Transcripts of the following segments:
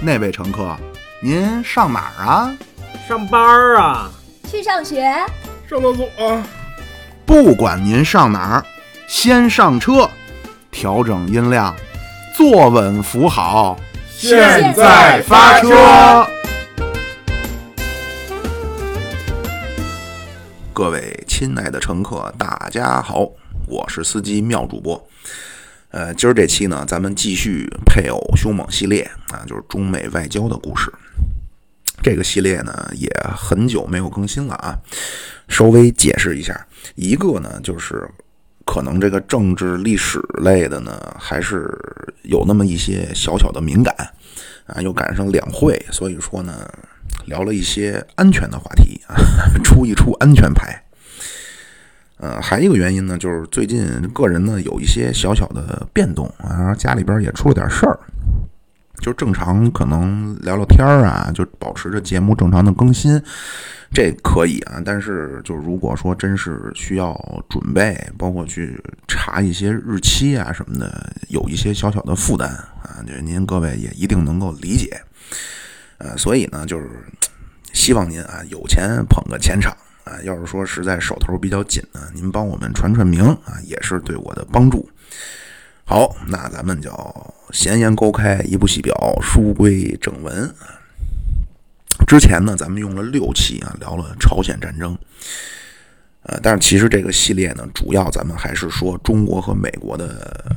那位乘客，您上哪儿啊？上班儿啊？去上学？上厕所啊？不管您上哪儿，先上车，调整音量，坐稳扶好，现在发车。各位亲爱的乘客，大家好，我是司机妙主播。呃，今儿这期呢，咱们继续配偶凶猛系列啊，就是中美外交的故事。这个系列呢，也很久没有更新了啊。稍微解释一下，一个呢，就是可能这个政治历史类的呢，还是有那么一些小小的敏感啊，又赶上两会，所以说呢，聊了一些安全的话题啊，出一出安全牌。呃，还一个原因呢，就是最近个人呢有一些小小的变动啊，然后家里边也出了点事儿，就正常可能聊聊天儿啊，就保持着节目正常的更新，这可以啊。但是就如果说真是需要准备，包括去查一些日期啊什么的，有一些小小的负担啊，就您各位也一定能够理解。呃，所以呢，就是希望您啊有钱捧个钱场。啊，要是说实在手头比较紧呢，您帮我们传传名啊，也是对我的帮助。好，那咱们就闲言勾开，一部戏表，书归正文。之前呢，咱们用了六期啊，聊了朝鲜战争。呃，但是其实这个系列呢，主要咱们还是说中国和美国的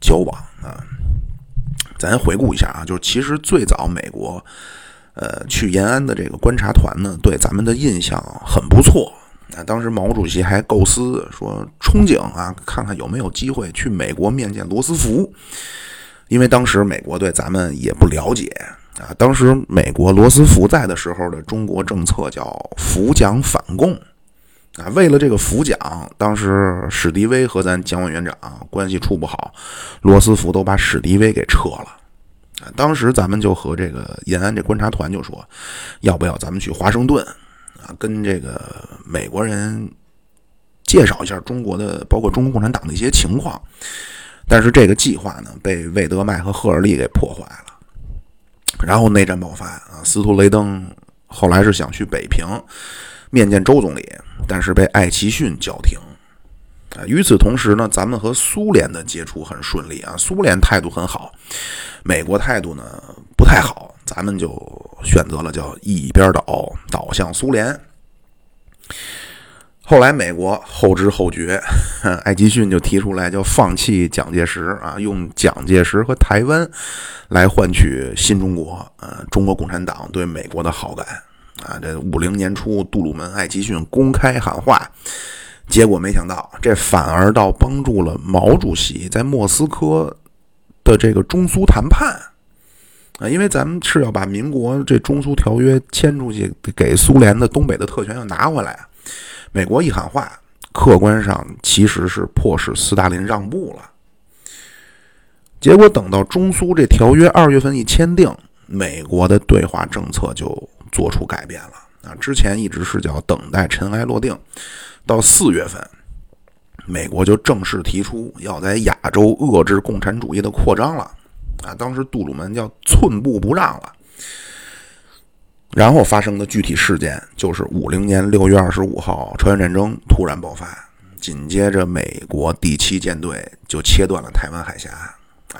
交往啊。咱回顾一下啊，就是其实最早美国。呃，去延安的这个观察团呢，对咱们的印象很不错。啊，当时毛主席还构思说，憧憬啊，看看有没有机会去美国面见罗斯福，因为当时美国对咱们也不了解啊。当时美国罗斯福在的时候的中国政策叫扶蒋反共啊。为了这个扶蒋，当时史迪威和咱蒋委员长关系处不好，罗斯福都把史迪威给撤了。当时咱们就和这个延安这观察团就说，要不要咱们去华盛顿啊，跟这个美国人介绍一下中国的，包括中国共产党的一些情况。但是这个计划呢，被魏德迈和赫尔利给破坏了。然后内战爆发啊，斯图雷登后来是想去北平面见周总理，但是被艾奇逊叫停。啊，与此同时呢，咱们和苏联的接触很顺利啊，苏联态度很好，美国态度呢不太好，咱们就选择了叫一边倒，倒向苏联。后来美国后知后觉，艾奇逊就提出来叫放弃蒋介石啊，用蒋介石和台湾来换取新中国，呃，中国共产党对美国的好感啊。这五零年初，杜鲁门、艾奇逊公开喊话。结果没想到，这反而倒帮助了毛主席在莫斯科的这个中苏谈判啊，因为咱们是要把民国这中苏条约签出去，给苏联的东北的特权要拿回来。美国一喊话，客观上其实是迫使斯大林让步了。结果等到中苏这条约二月份一签订，美国的对华政策就做出改变了啊，之前一直是叫等待尘埃落定。到四月份，美国就正式提出要在亚洲遏制共产主义的扩张了，啊，当时杜鲁门叫寸步不让了。然后发生的具体事件就是五零年六月二十五号，朝鲜战争突然爆发，紧接着美国第七舰队就切断了台湾海峡，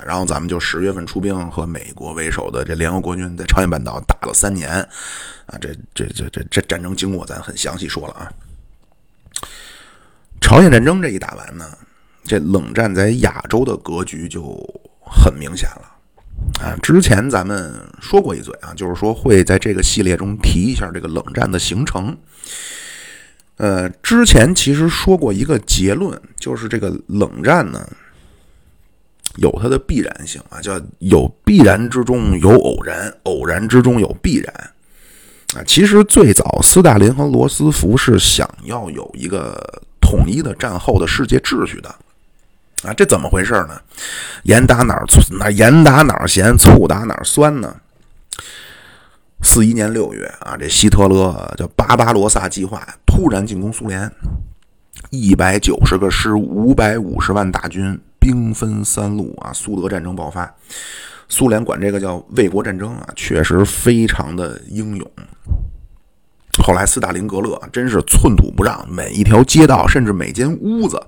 然后咱们就十月份出兵和美国为首的这联合国军在朝鲜半岛打了三年，啊，这这这这这战争经过咱很详细说了啊。朝鲜战争这一打完呢，这冷战在亚洲的格局就很明显了啊！之前咱们说过一嘴啊，就是说会在这个系列中提一下这个冷战的形成。呃，之前其实说过一个结论，就是这个冷战呢有它的必然性啊，叫有必然之中有偶然，偶然之中有必然啊。其实最早斯大林和罗斯福是想要有一个。统一的战后的世界秩序的啊，这怎么回事呢？盐打哪儿醋那盐打哪儿咸，醋打哪儿酸呢？四一年六月啊，这希特勒叫巴巴罗萨计划突然进攻苏联，一百九十个师，五百五十万大军，兵分三路啊，苏德战争爆发。苏联管这个叫卫国战争啊，确实非常的英勇。后来斯大林格勒真是寸土不让，每一条街道甚至每间屋子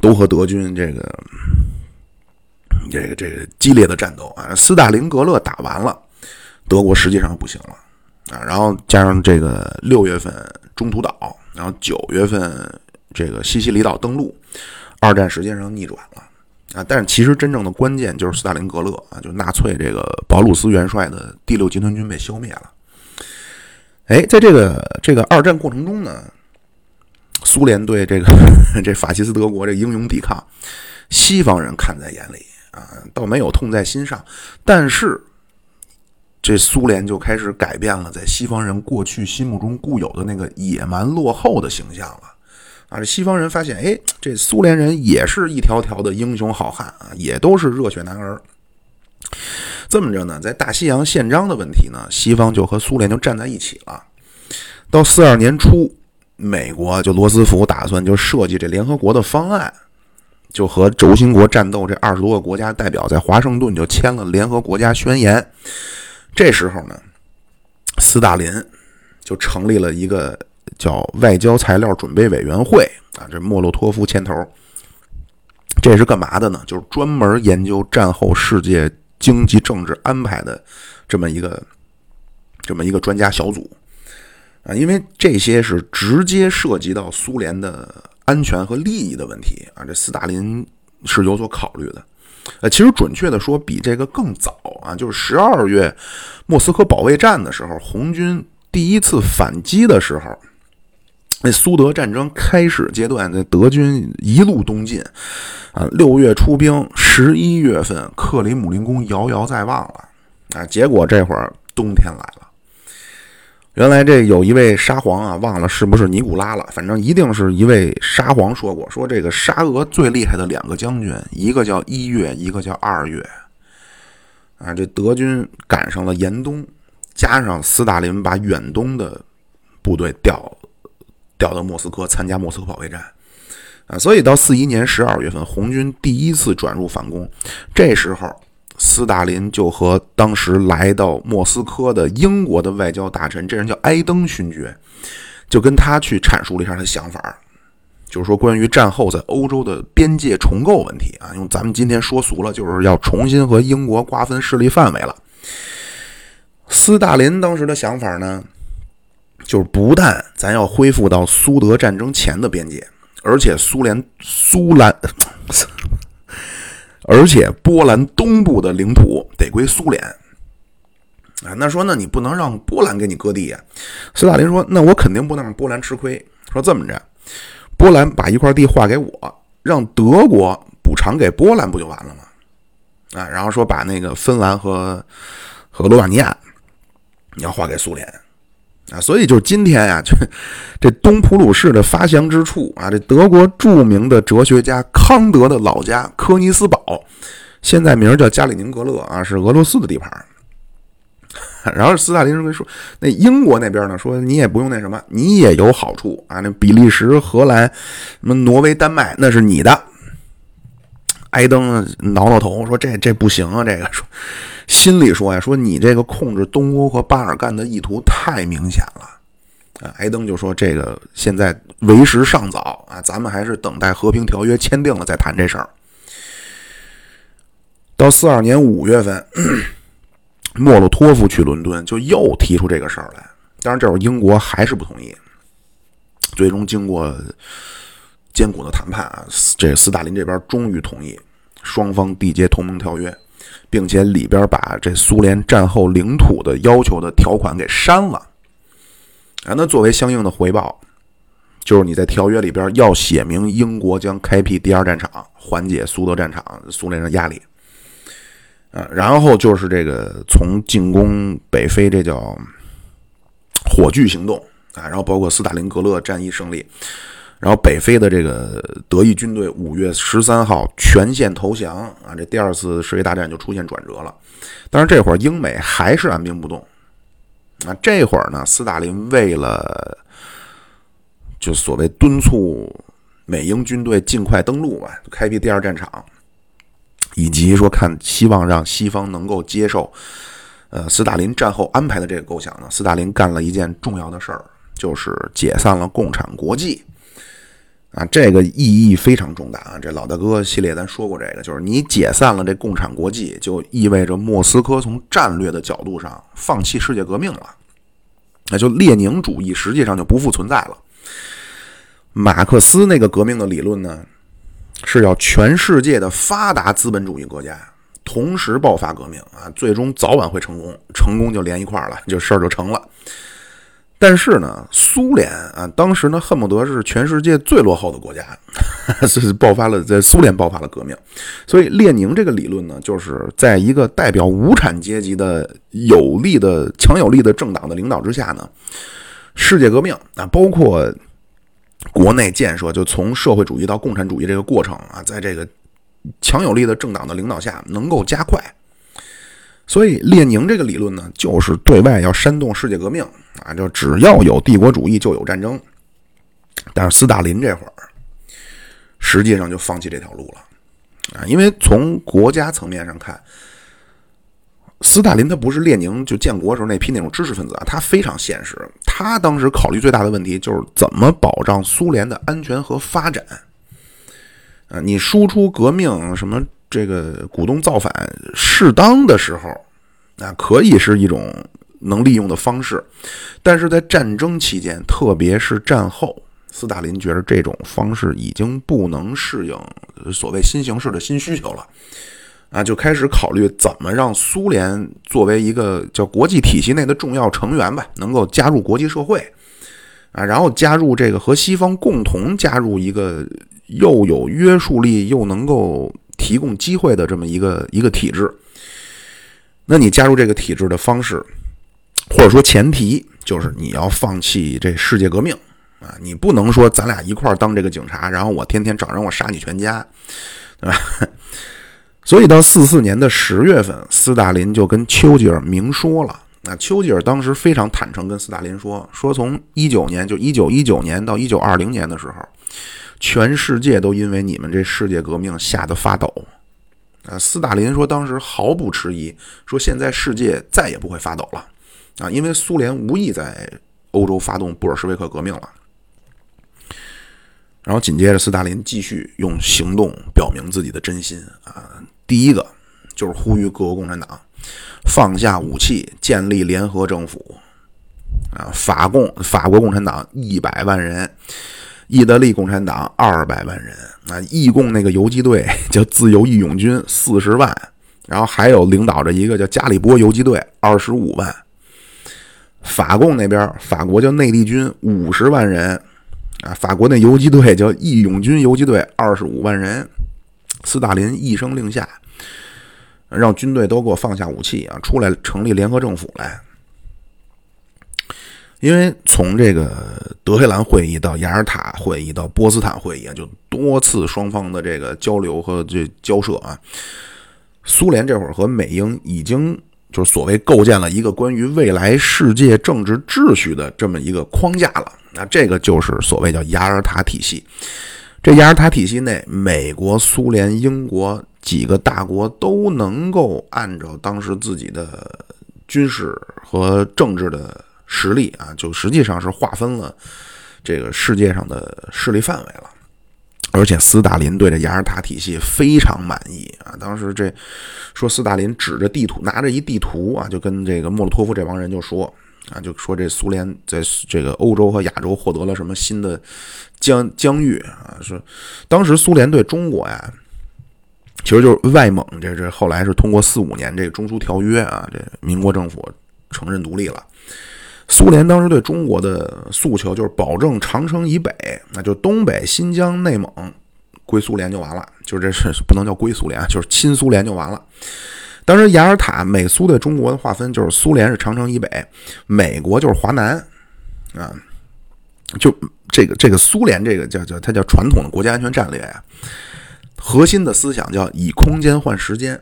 都和德军这个这个这个激烈的战斗啊。斯大林格勒打完了，德国实际上不行了啊。然后加上这个六月份中途岛，然后九月份这个西西里岛登陆，二战实际上逆转了。啊，但是其实真正的关键就是斯大林格勒啊，就纳粹这个保鲁斯元帅的第六集团军被消灭了。哎，在这个这个二战过程中呢，苏联对这个 这法西斯德国这英勇抵抗，西方人看在眼里啊，倒没有痛在心上。但是这苏联就开始改变了在西方人过去心目中固有的那个野蛮落后的形象了。啊，这西方人发现，哎，这苏联人也是一条条的英雄好汉啊，也都是热血男儿。这么着呢，在大西洋宪章的问题呢，西方就和苏联就站在一起了。到四二年初，美国就罗斯福打算就设计这联合国的方案，就和轴心国战斗这二十多个国家代表在华盛顿就签了联合国家宣言。这时候呢，斯大林就成立了一个。叫外交材料准备委员会啊，这莫洛托夫牵头，这是干嘛的呢？就是专门研究战后世界经济政治安排的这么一个这么一个专家小组啊，因为这些是直接涉及到苏联的安全和利益的问题啊，这斯大林是有所考虑的。呃，其实准确的说，比这个更早啊，就是十二月莫斯科保卫战的时候，红军第一次反击的时候。那苏德战争开始阶段，那德军一路东进，啊，六月出兵，十一月份克里姆林宫遥遥在望了，啊，结果这会儿冬天来了。原来这有一位沙皇啊，忘了是不是尼古拉了，反正一定是一位沙皇说过，说这个沙俄最厉害的两个将军，一个叫一月，一个叫二月，啊，这德军赶上了严冬，加上斯大林把远东的部队调。调到莫斯科参加莫斯科保卫战，啊，所以到四一年十二月份，红军第一次转入反攻。这时候，斯大林就和当时来到莫斯科的英国的外交大臣，这人叫埃登勋爵，就跟他去阐述了一下他的想法，就是说关于战后在欧洲的边界重构问题啊，用咱们今天说俗了，就是要重新和英国瓜分势力范围了。斯大林当时的想法呢？就是不但咱要恢复到苏德战争前的边界，而且苏联苏兰，而且波兰东部的领土得归苏联。啊，那说那你不能让波兰给你割地呀？斯大林说，那我肯定不能让波兰吃亏。说这么着，波兰把一块地划给我，让德国补偿给波兰，不就完了吗？啊，然后说把那个芬兰和和罗马尼亚，你要划给苏联。啊，所以就今天呀，这这东普鲁士的发祥之处啊，这德国著名的哲学家康德的老家科尼斯堡，现在名叫加里宁格勒啊，是俄罗斯的地盘。然后斯大林认为说，那英国那边呢，说你也不用那什么，你也有好处啊，那比利时、荷兰、什么挪威、丹麦，那是你的。埃登挠挠头说：“这这不行啊，这个说心里说呀，说你这个控制东欧和巴尔干的意图太明显了。”啊，埃登就说：“这个现在为时尚早啊，咱们还是等待和平条约签订了再谈这事儿。”到四二年五月份，莫洛托夫去伦敦，就又提出这个事儿来。当然，这会儿英国还是不同意。最终经过艰苦的谈判啊，这斯大林这边终于同意。双方缔结同盟条约，并且里边把这苏联战后领土的要求的条款给删了。啊，那作为相应的回报，就是你在条约里边要写明英国将开辟第二战场，缓解苏德战场苏联的压力。啊，然后就是这个从进攻北非，这叫火炬行动啊，然后包括斯大林格勒战役胜利。然后北非的这个德意军队五月十三号全线投降啊，这第二次世界大战就出现转折了。但是这会儿英美还是按兵不动。啊，这会儿呢，斯大林为了就所谓敦促美英军队尽快登陆吧，开辟第二战场，以及说看希望让西方能够接受，呃，斯大林战后安排的这个构想呢，斯大林干了一件重要的事儿，就是解散了共产国际。啊，这个意义非常重大啊！这老大哥系列咱说过，这个就是你解散了这共产国际，就意味着莫斯科从战略的角度上放弃世界革命了，那就列宁主义实际上就不复存在了。马克思那个革命的理论呢，是要全世界的发达资本主义国家同时爆发革命啊，最终早晚会成功，成功就连一块儿了，就事儿就成了。但是呢，苏联啊，当时呢恨不得是全世界最落后的国家，是爆发了在苏联爆发了革命，所以列宁这个理论呢，就是在一个代表无产阶级的有力的强有力的政党的领导之下呢，世界革命啊，包括国内建设，就从社会主义到共产主义这个过程啊，在这个强有力的政党的领导下能够加快。所以，列宁这个理论呢，就是对外要煽动世界革命啊，就只要有帝国主义就有战争。但是斯大林这会儿，实际上就放弃这条路了啊，因为从国家层面上看，斯大林他不是列宁就建国时候那批那种知识分子啊，他非常现实。他当时考虑最大的问题就是怎么保障苏联的安全和发展啊，你输出革命什么？这个股东造反，适当的时候，啊，可以是一种能利用的方式，但是在战争期间，特别是战后，斯大林觉得这种方式已经不能适应所谓新形势的新需求了，啊，就开始考虑怎么让苏联作为一个叫国际体系内的重要成员吧，能够加入国际社会，啊，然后加入这个和西方共同加入一个又有约束力又能够。提供机会的这么一个一个体制，那你加入这个体制的方式，或者说前提，就是你要放弃这世界革命啊！你不能说咱俩一块儿当这个警察，然后我天天找人我杀你全家，对吧？所以到四四年的十月份，斯大林就跟丘吉尔明说了。那丘吉尔当时非常坦诚跟斯大林说，说从一九年就一九一九年到一九二零年的时候。全世界都因为你们这世界革命吓得发抖，啊！斯大林说，当时毫不迟疑，说现在世界再也不会发抖了，啊！因为苏联无意在欧洲发动布尔什维克革命了。然后紧接着，斯大林继续用行动表明自己的真心，啊！第一个就是呼吁各国共产党放下武器，建立联合政府，啊！法共法国共产党一百万人。意大利共产党二百万人啊，义共那个游击队 叫自由义勇军四十万，然后还有领导着一个叫加里波游击队二十五万。法共那边，法国叫内地军五十万人啊，法国那游击队叫义勇军游击队二十五万人。斯大林一声令下，让军队都给我放下武器啊，出来成立联合政府来。因为从这个德黑兰会议到雅尔塔会议到波茨坦会议啊，就多次双方的这个交流和这交涉啊，苏联这会儿和美英已经就是所谓构建了一个关于未来世界政治秩序的这么一个框架了。那这个就是所谓叫雅尔塔体系。这雅尔塔体系内，美国、苏联、英国几个大国都能够按照当时自己的军事和政治的。实力啊，就实际上是划分了这个世界上的势力范围了。而且斯大林对这雅尔塔体系非常满意啊。当时这说斯大林指着地图，拿着一地图啊，就跟这个莫洛托夫这帮人就说啊，就说这苏联在这个欧洲和亚洲获得了什么新的疆疆域啊。说当时苏联对中国呀，其实就是外蒙，这这后来是通过四五年这个中苏条约啊，这民国政府承认独立了。苏联当时对中国的诉求就是保证长城以北，那就东北、新疆、内蒙归苏联就完了，就这是不能叫归苏联，就是亲苏联就完了。当时雅尔塔美苏对中国的划分就是苏联是长城以北，美国就是华南啊，就这个这个苏联这个叫叫它叫传统的国家安全战略呀，核心的思想叫以空间换时间。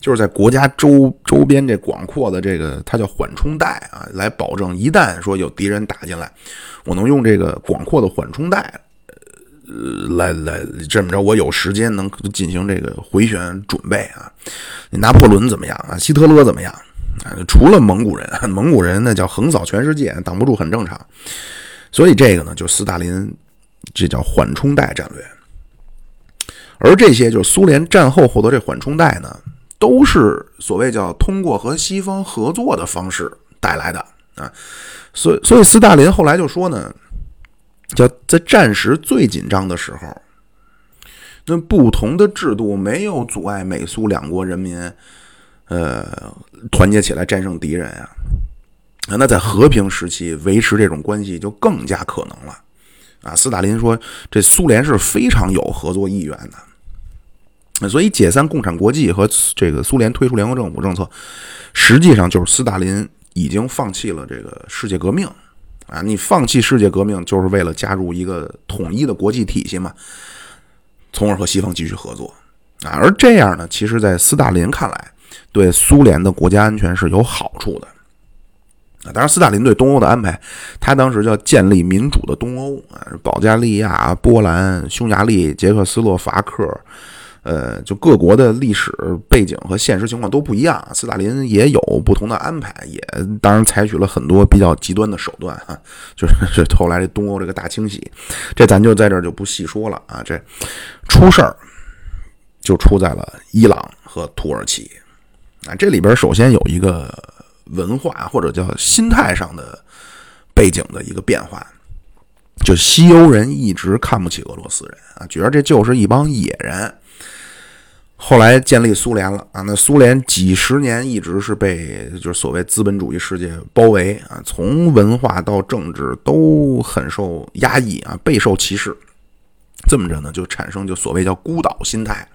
就是在国家周周边这广阔的这个，它叫缓冲带啊，来保证一旦说有敌人打进来，我能用这个广阔的缓冲带呃，来来这么着，我有时间能进行这个回旋准备啊。拿破仑怎么样啊？希特勒怎么样啊？除了蒙古人，蒙古人那叫横扫全世界，挡不住很正常。所以这个呢，就斯大林这叫缓冲带战略。而这些就是苏联战后获得这缓冲带呢，都是所谓叫通过和西方合作的方式带来的啊。所以，所以斯大林后来就说呢。叫在战时最紧张的时候，那不同的制度没有阻碍美苏两国人民，呃，团结起来战胜敌人啊。那在和平时期维持这种关系就更加可能了啊。斯大林说，这苏联是非常有合作意愿的，所以解散共产国际和这个苏联推出联合政府政策，实际上就是斯大林已经放弃了这个世界革命。啊，你放弃世界革命就是为了加入一个统一的国际体系嘛，从而和西方继续合作啊。而这样呢，其实，在斯大林看来，对苏联的国家安全是有好处的啊。当然，斯大林对东欧的安排，他当时叫建立民主的东欧啊，保加利亚、波兰、匈牙利、捷克斯洛伐克。呃，就各国的历史背景和现实情况都不一样，斯大林也有不同的安排，也当然采取了很多比较极端的手段哈，就是后来这东欧这个大清洗，这咱就在这儿就不细说了啊。这出事儿就出在了伊朗和土耳其啊，这里边首先有一个文化或者叫心态上的背景的一个变化，就西欧人一直看不起俄罗斯人啊，觉得这就是一帮野人。后来建立苏联了啊，那苏联几十年一直是被就是所谓资本主义世界包围啊，从文化到政治都很受压抑啊，备受歧视。这么着呢，就产生就所谓叫孤岛心态。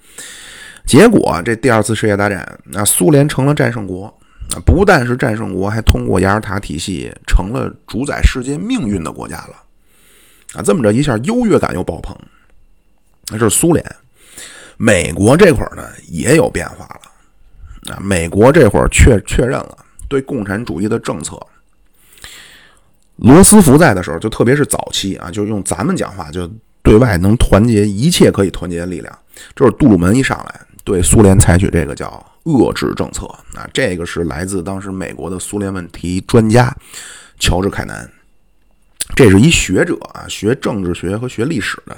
结果这第二次世界大战，那苏联成了战胜国啊，不但是战胜国，还通过雅尔塔体系成了主宰世界命运的国家了啊。这么着一下优越感又爆棚，那是苏联。美国这会儿呢也有变化了，啊，美国这会儿确确认了对共产主义的政策。罗斯福在的时候，就特别是早期啊，就用咱们讲话，就对外能团结一切可以团结的力量。就是杜鲁门一上来，对苏联采取这个叫遏制政策啊，这个是来自当时美国的苏联问题专家乔治凯南，这是一学者啊，学政治学和学历史的。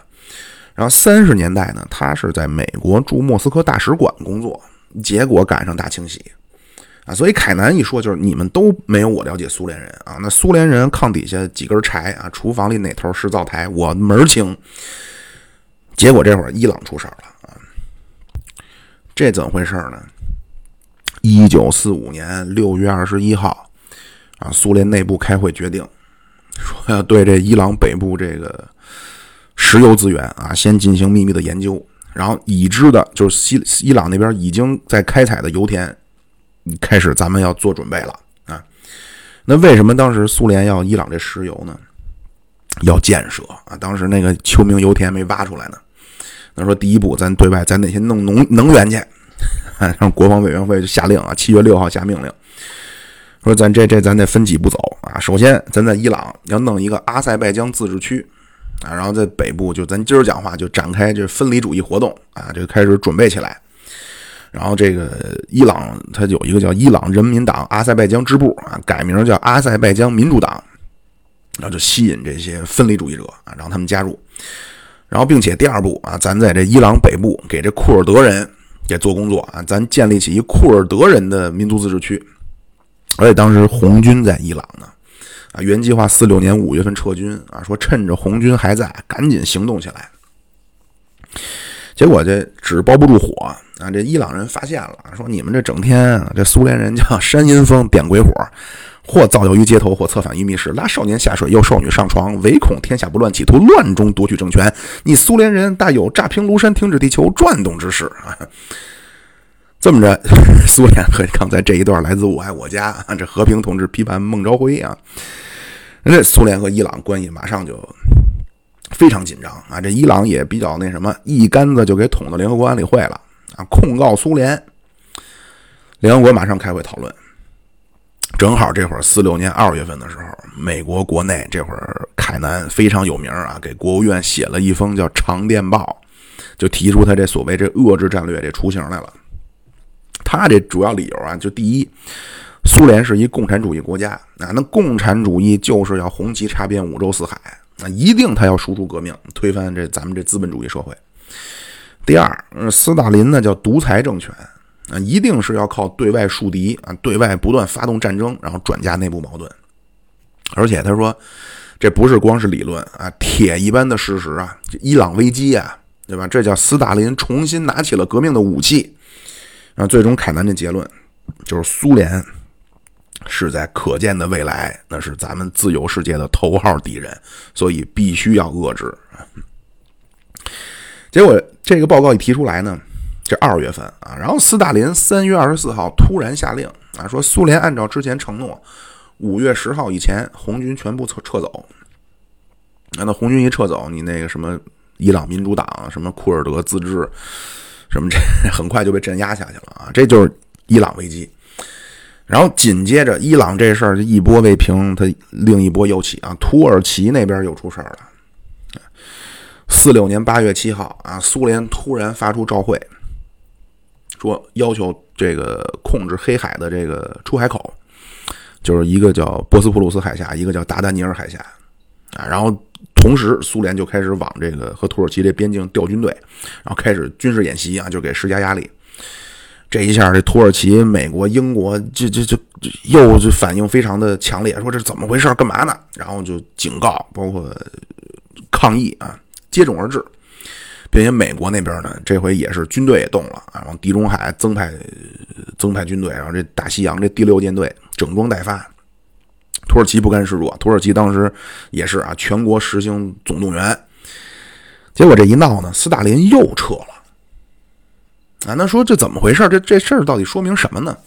然后三十年代呢，他是在美国驻莫斯科大使馆工作，结果赶上大清洗，啊，所以凯南一说就是你们都没有我了解苏联人啊，那苏联人炕底下几根柴啊，厨房里哪头是灶台，我门儿清。结果这会儿伊朗出事儿了啊，这怎么回事呢？一九四五年六月二十一号，啊，苏联内部开会决定，说要对这伊朗北部这个。石油资源啊，先进行秘密的研究，然后已知的就是西伊朗那边已经在开采的油田，开始咱们要做准备了啊。那为什么当时苏联要伊朗这石油呢？要建设啊，当时那个秋明油田没挖出来呢。那说第一步，咱对外咱得先弄能能源去，让国防委员会就下令啊，七月六号下命令，说咱这这咱得分几步走啊。首先，咱在伊朗要弄一个阿塞拜疆自治区。啊，然后在北部，就咱今儿讲话就展开这分离主义活动啊，就开始准备起来。然后这个伊朗它有一个叫伊朗人民党阿塞拜疆支部啊，改名叫阿塞拜疆民主党，然后就吸引这些分离主义者啊，让他们加入。然后并且第二步啊，咱在这伊朗北部给这库尔德人给做工作啊，咱建立起一库尔德人的民族自治区。而且当时红军在伊朗呢。啊，原计划四六年五月份撤军啊，说趁着红军还在，赶紧行动起来。结果这纸包不住火啊，这伊朗人发现了，说你们这整天这苏联人叫 煽阴风点鬼火，或造谣于街头，或策反于密室，拉少年下水，诱少女上床，唯恐天下不乱，企图乱中夺取政权。你苏联人大有炸平庐山，停止地球转动之势啊！这么着，苏联和刚才这一段来自《我爱我家》，这和平同志批判孟昭辉啊。这苏联和伊朗关系马上就非常紧张啊！这伊朗也比较那什么，一竿子就给捅到联合国安理会了啊！控告苏联，联合国马上开会讨论。正好这会儿四六年二月份的时候，美国国内这会儿凯南非常有名啊，给国务院写了一封叫长电报，就提出他这所谓这遏制战略这雏形来了。他这主要理由啊，就第一，苏联是一共产主义国家啊，那共产主义就是要红旗插遍五洲四海啊，一定他要输出革命，推翻这咱们这资本主义社会。第二，斯大林呢叫独裁政权。啊，一定是要靠对外树敌啊，对外不断发动战争，然后转嫁内部矛盾。而且他说，这不是光是理论啊，铁一般的事实啊，伊朗危机啊，对吧？这叫斯大林重新拿起了革命的武器。那，最终凯南的结论就是苏联是在可见的未来，那是咱们自由世界的头号敌人，所以必须要遏制。结果这个报告一提出来呢？这二月份啊，然后斯大林三月二十四号突然下令啊，说苏联按照之前承诺，五月十号以前红军全部撤撤走。那红军一撤走，你那个什么伊朗民主党、什么库尔德自治，什么这 很快就被镇压下去了啊！这就是伊朗危机。然后紧接着伊朗这事儿一波未平，他另一波又起啊，土耳其那边又出事儿了。四六年八月七号啊，苏联突然发出照会。说要求这个控制黑海的这个出海口，就是一个叫波斯普鲁斯海峡，一个叫达达尼尔海峡啊。然后同时，苏联就开始往这个和土耳其这边境调军队，然后开始军事演习啊，就给施加压力。这一下，这土耳其、美国、英国这这这又就反应非常的强烈，说这是怎么回事？干嘛呢？然后就警告，包括抗议啊，接踵而至。并且美国那边呢，这回也是军队也动了啊，往地中海增派增派军队，然后这大西洋这第六舰队整装待发。土耳其不甘示弱，土耳其当时也是啊，全国实行总动员。结果这一闹呢，斯大林又撤了啊。那说这怎么回事？这这事儿到底说明什么呢？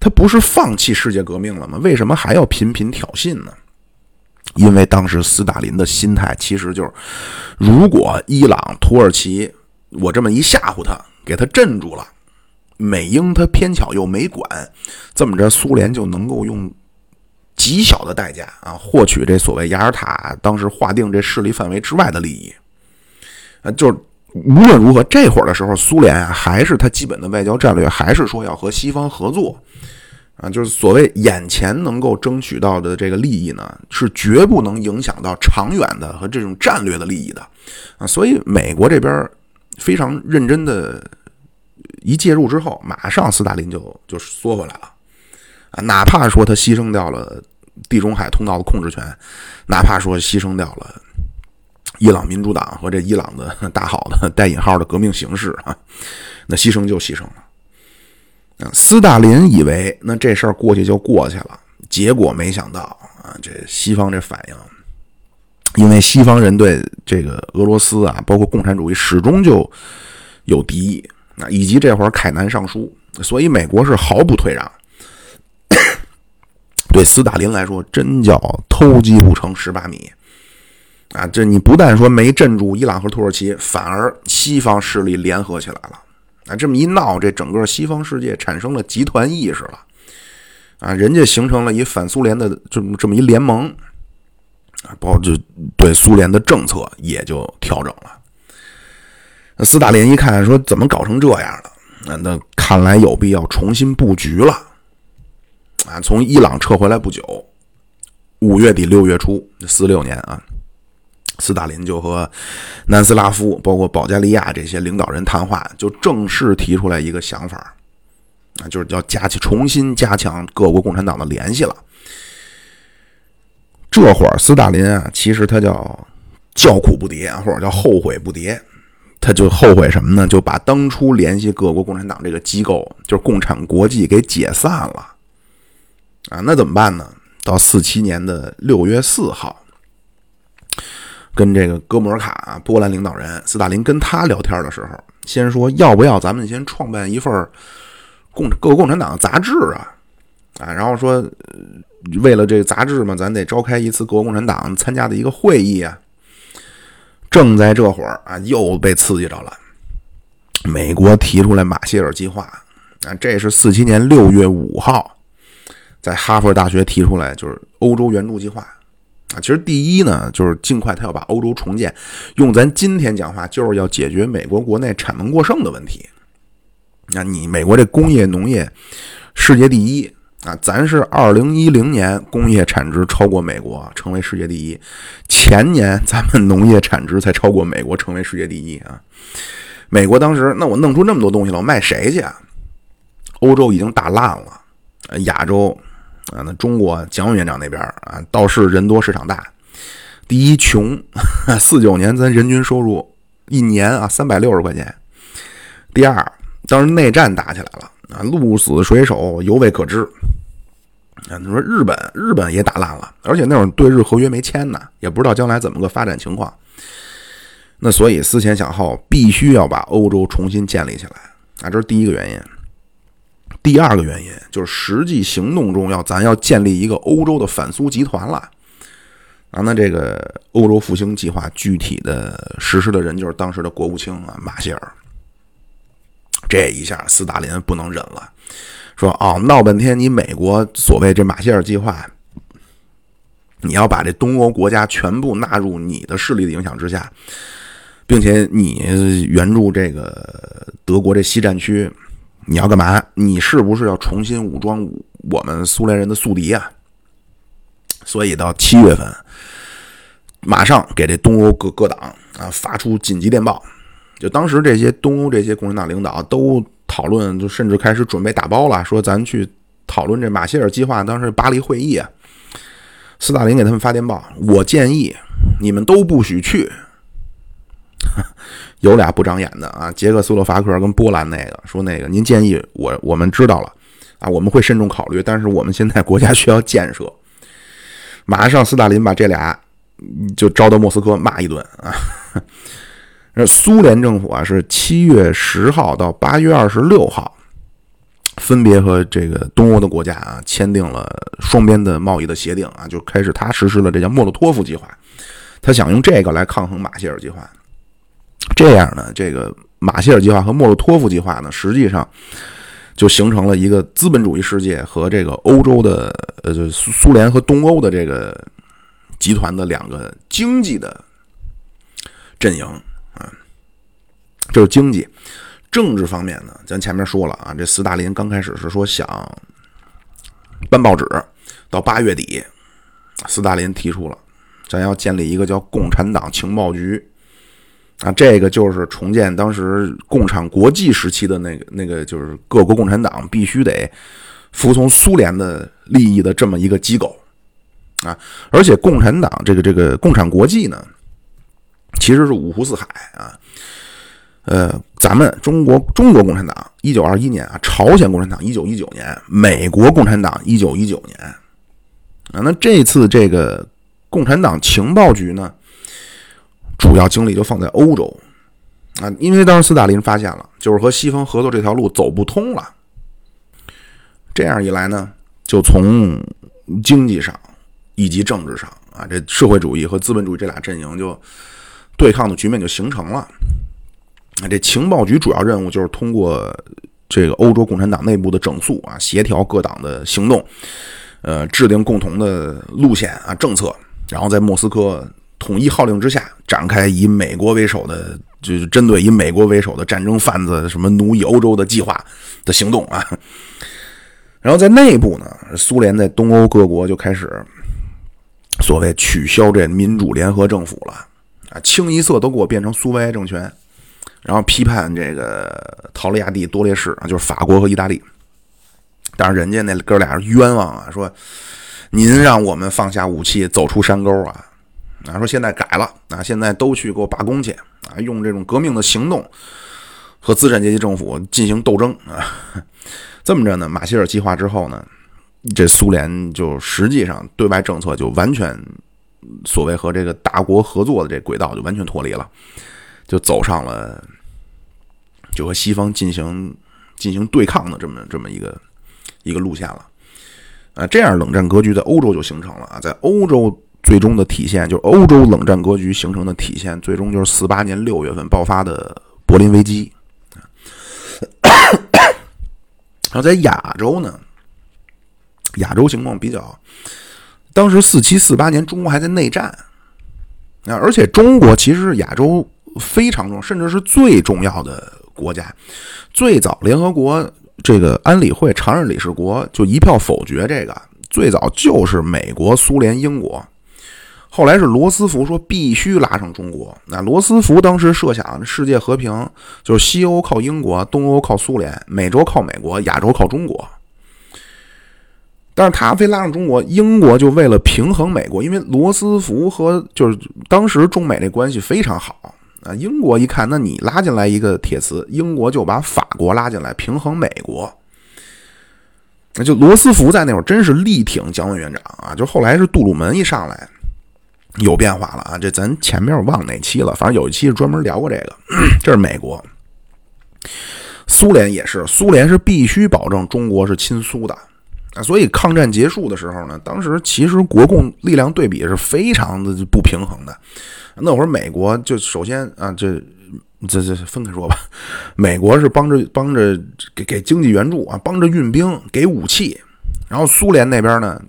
他不是放弃世界革命了吗？为什么还要频频挑衅呢？因为当时斯大林的心态其实就是，如果伊朗、土耳其我这么一吓唬他，给他镇住了，美英他偏巧又没管，这么着苏联就能够用极小的代价啊，获取这所谓雅尔塔当时划定这势力范围之外的利益。啊，就是无论如何，这会儿的时候，苏联啊还是他基本的外交战略，还是说要和西方合作。啊，就是所谓眼前能够争取到的这个利益呢，是绝不能影响到长远的和这种战略的利益的，啊，所以美国这边非常认真的，一介入之后，马上斯大林就就缩回来了，啊，哪怕说他牺牲掉了地中海通道的控制权，哪怕说牺牲掉了伊朗民主党和这伊朗的 大好的 带引号的革命形势啊，那牺牲就牺牲了。斯大林以为那这事儿过去就过去了，结果没想到啊，这西方这反应，因为西方人对这个俄罗斯啊，包括共产主义始终就有敌意啊，以及这会儿凯南上书，所以美国是毫不退让。对斯大林来说，真叫偷鸡不成蚀把米啊！这你不但说没镇住伊朗和土耳其，反而西方势力联合起来了。啊，这么一闹，这整个西方世界产生了集团意识了，啊，人家形成了一反苏联的这么这么一联盟，啊，包括就对苏联的政策也就调整了。斯大林一看，说怎么搞成这样了？那那看来有必要重新布局了。啊，从伊朗撤回来不久，五月底六月初，四六年啊。斯大林就和南斯拉夫，包括保加利亚这些领导人谈话，就正式提出来一个想法，啊，就是要加强、重新加强各国共产党的联系了。这会儿，斯大林啊，其实他叫叫苦不迭，或者叫后悔不迭。他就后悔什么呢？就把当初联系各国共产党这个机构，就是共产国际，给解散了。啊，那怎么办呢？到四七年的六月四号。跟这个哥穆尔卡波兰领导人斯大林跟他聊天的时候，先说要不要咱们先创办一份共各共产党的杂志啊，啊，然后说为了这个杂志嘛，咱得召开一次各国共产党参加的一个会议啊。正在这会儿啊，又被刺激着了，美国提出来马歇尔计划啊，这是四七年六月五号，在哈佛大学提出来，就是欧洲援助计划啊。其实第一呢，就是尽快他要把欧洲重建，用咱今天讲话，就是要解决美国国内产能过剩的问题。那你美国这工业农业世界第一啊，咱是二零一零年工业产值超过美国，成为世界第一。前年咱们农业产值才超过美国，成为世界第一啊。美国当时，那我弄出那么多东西了，我卖谁去啊？欧洲已经打烂了，亚洲啊，那中国蒋委员长那边啊，倒是人多市场大。第一穷，四九年咱人均收入一年啊三百六十块钱。第二，当时内战打起来了啊，鹿死谁手犹未可知。啊，你说日本，日本也打烂了，而且那会儿对日合约没签呢，也不知道将来怎么个发展情况。那所以思前想后，必须要把欧洲重新建立起来啊，这是第一个原因。第二个原因就是实际行动中要咱要建立一个欧洲的反苏集团了啊。那这个欧洲复兴计划具体的实施的人就是当时的国务卿啊马歇尔。这一下斯大林不能忍了，说哦闹半天你美国所谓这马歇尔计划，你要把这东欧国家全部纳入你的势力的影响之下。并且你援助这个德国这西战区，你要干嘛？你是不是要重新武装我们苏联人的宿敌啊？所以到七月份，马上给这东欧各各党啊发出紧急电报。就当时这些东欧这些共产党领导都讨论，就甚至开始准备打包了，说咱去讨论这马歇尔计划。当时巴黎会议啊，斯大林给他们发电报，我建议你们都不许去。有俩不长眼的啊，捷克斯洛伐克跟波兰那个说那个，您建议我我们知道了啊，我们会慎重考虑，但是我们现在国家需要建设。马上斯大林把这俩就招到莫斯科骂一顿啊。苏联政府啊是七月十号到八月二十六号，分别和这个东欧的国家啊签订了双边的贸易的协定啊，就开始他实施了这叫莫洛托夫计划，他想用这个来抗衡马歇尔计划。这样呢，这个马歇尔计划和莫洛托夫计划呢，实际上就形成了一个资本主义世界和这个欧洲的呃，就苏苏联和东欧的这个集团的两个经济的阵营啊。就是经济，政治方面呢，咱前面说了啊，这斯大林刚开始是说想办报纸，到八月底，斯大林提出了，咱要建立一个叫共产党情报局。啊，这个就是重建当时共产国际时期的那个那个，就是各国共产党必须得服从苏联的利益的这么一个机构啊。而且共产党这个这个共产国际呢，其实是五湖四海啊。呃，咱们中国中国共产党一九二一年啊，朝鲜共产党一九一九年，美国共产党一九一九年啊。那这次这个共产党情报局呢？主要精力就放在欧洲啊，因为当时斯大林发现了，就是和西方合作这条路走不通了。这样一来呢，就从经济上以及政治上啊，这社会主义和资本主义这俩阵营就对抗的局面就形成了。啊这情报局主要任务就是通过这个欧洲共产党内部的整肃啊，协调各党的行动，呃，制定共同的路线啊政策，然后在莫斯科。统一号令之下，展开以美国为首的，就是针对以美国为首的战争贩子，什么奴役欧洲的计划的行动啊。然后在内部呢，苏联在东欧各国就开始所谓取消这民主联合政府了啊，清一色都给我变成苏维埃政权，然后批判这个陶利亚蒂多列士啊，就是法国和意大利。但是人家那哥俩冤枉啊，说您让我们放下武器，走出山沟啊。啊，说现在改了啊，现在都去给我罢工去啊，用这种革命的行动和资产阶级政府进行斗争啊。这么着呢，马歇尔计划之后呢，这苏联就实际上对外政策就完全所谓和这个大国合作的这轨道就完全脱离了，就走上了就和西方进行进行对抗的这么这么一个一个路线了啊。这样冷战格局在欧洲就形成了啊，在欧洲。最终的体现就是欧洲冷战格局形成的体现，最终就是四八年六月份爆发的柏林危机。然后在亚洲呢，亚洲情况比较，当时四七四八年中国还在内战啊，而且中国其实是亚洲非常重，甚至是最重要的国家。最早联合国这个安理会常任理事国就一票否决这个，最早就是美国、苏联、英国。后来是罗斯福说必须拉上中国。那罗斯福当时设想世界和平就是西欧靠英国，东欧靠苏联，美洲靠美国，亚洲靠中国。但是他非拉上中国，英国就为了平衡美国，因为罗斯福和就是当时中美这关系非常好啊。英国一看，那你拉进来一个铁磁，英国就把法国拉进来平衡美国。那就罗斯福在那会儿真是力挺蒋委员长啊。就后来是杜鲁门一上来。有变化了啊！这咱前面我忘哪期了，反正有一期是专门聊过这个。这是美国，苏联也是，苏联是必须保证中国是亲苏的啊。所以抗战结束的时候呢，当时其实国共力量对比是非常的不平衡的。那会儿美国就首先啊，这这这分开说吧，美国是帮着帮着给给经济援助啊，帮着运兵给武器，然后苏联那边呢。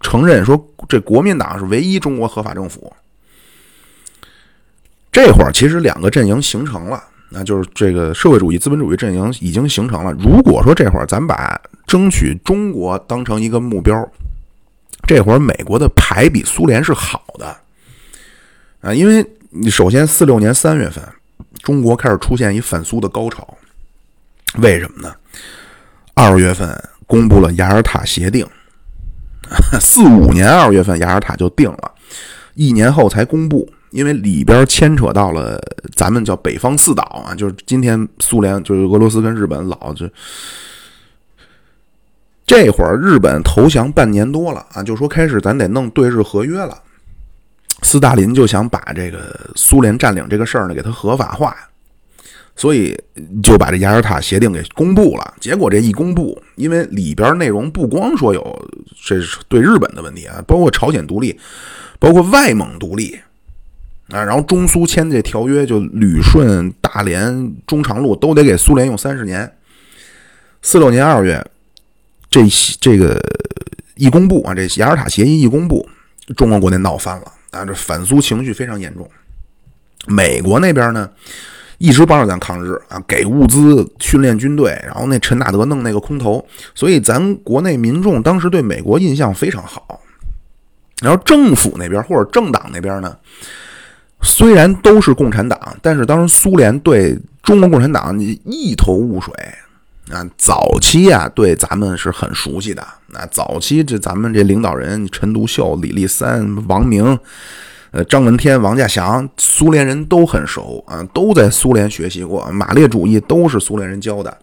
承认说这国民党是唯一中国合法政府。这会儿其实两个阵营形成了，那就是这个社会主义资本主义阵营已经形成了。如果说这会儿咱把争取中国当成一个目标，这会儿美国的牌比苏联是好的啊，因为你首先四六年三月份，中国开始出现一反苏的高潮，为什么呢？二月份公布了雅尔塔协定。四五年二月份，雅尔塔就定了，一年后才公布，因为里边牵扯到了咱们叫北方四岛啊，就是今天苏联就是俄罗斯跟日本老就这会儿日本投降半年多了啊，就说开始咱得弄对日合约了，斯大林就想把这个苏联占领这个事儿呢给它合法化。所以就把这雅尔塔协定给公布了。结果这一公布，因为里边内容不光说有这是对日本的问题啊，包括朝鲜独立，包括外蒙独立啊，然后中苏签这条约，就旅顺、大连、中长路都得给苏联用三十年。四六年二月，这这个一公布啊，这雅尔塔协议一公布，中国国内闹翻了啊，这反苏情绪非常严重。美国那边呢？一直帮着咱抗日啊，给物资、训练军队，然后那陈纳德弄那个空投，所以咱国内民众当时对美国印象非常好。然后政府那边或者政党那边呢，虽然都是共产党，但是当时苏联对中国共产党一头雾水啊。早期啊，对咱们是很熟悉的。那早期这咱们这领导人陈独秀、李立三、王明。呃，张闻天、王稼祥，苏联人都很熟啊，都在苏联学习过，马列主义都是苏联人教的。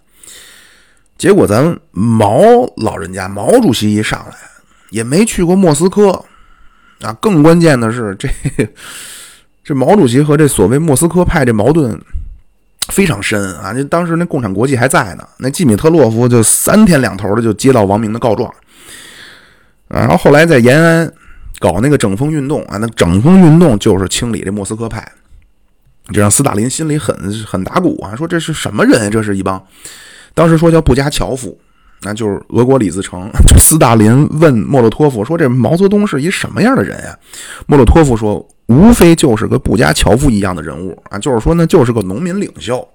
结果咱毛老人家，毛主席一上来也没去过莫斯科啊。更关键的是，这这毛主席和这所谓莫斯科派这矛盾非常深啊。那当时那共产国际还在呢，那季米特洛夫就三天两头的就接到王明的告状，然后后来在延安。搞那个整风运动啊，那整风运动就是清理这莫斯科派，这让斯大林心里很很打鼓啊，说这是什么人？这是一帮，当时说叫布加乔夫，那就是俄国李自成。斯大林问莫洛托夫说：“这毛泽东是一什么样的人呀？”莫洛托夫说：“无非就是个布加乔夫一样的人物啊，就是说呢，就是个农民领袖。”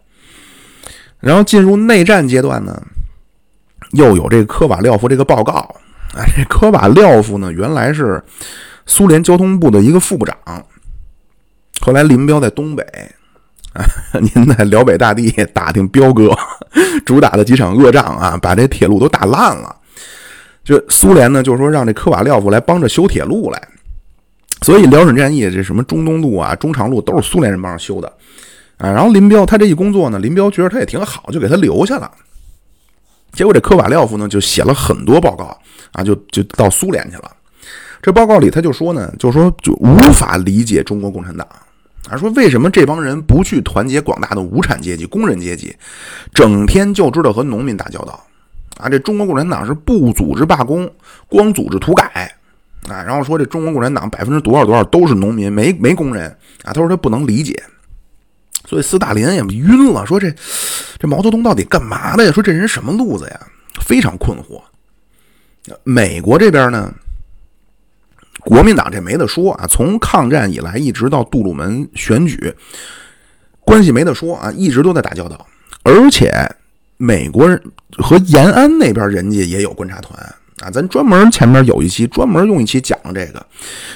然后进入内战阶段呢，又有这个科瓦廖夫这个报告。啊，这科瓦廖夫呢，原来是苏联交通部的一个副部长，后来林彪在东北，啊，您在辽北大地打听彪哥，主打的几场恶仗啊，把这铁路都打烂了。就苏联呢，就是说让这科瓦廖夫来帮着修铁路来，所以辽沈战役这什么中东路啊、中长路都是苏联人帮着修的啊。然后林彪他这一工作呢，林彪觉得他也挺好，就给他留下了。结果这科瓦廖夫呢，就写了很多报告啊，就就到苏联去了。这报告里他就说呢，就说就无法理解中国共产党啊，说为什么这帮人不去团结广大的无产阶级、工人阶级，整天就知道和农民打交道啊？这中国共产党是不组织罢工，光组织土改啊。然后说这中国共产党百分之多少多少都是农民，没没工人啊。他说他不能理解。所以斯大林也晕了，说这这毛泽东到底干嘛的呀？说这人什么路子呀？非常困惑美国这边呢，国民党这没得说啊，从抗战以来一直到杜鲁门选举，关系没得说啊，一直都在打交道，而且美国人和延安那边人家也有观察团啊，咱专门前面有一期专门用一期讲了这个，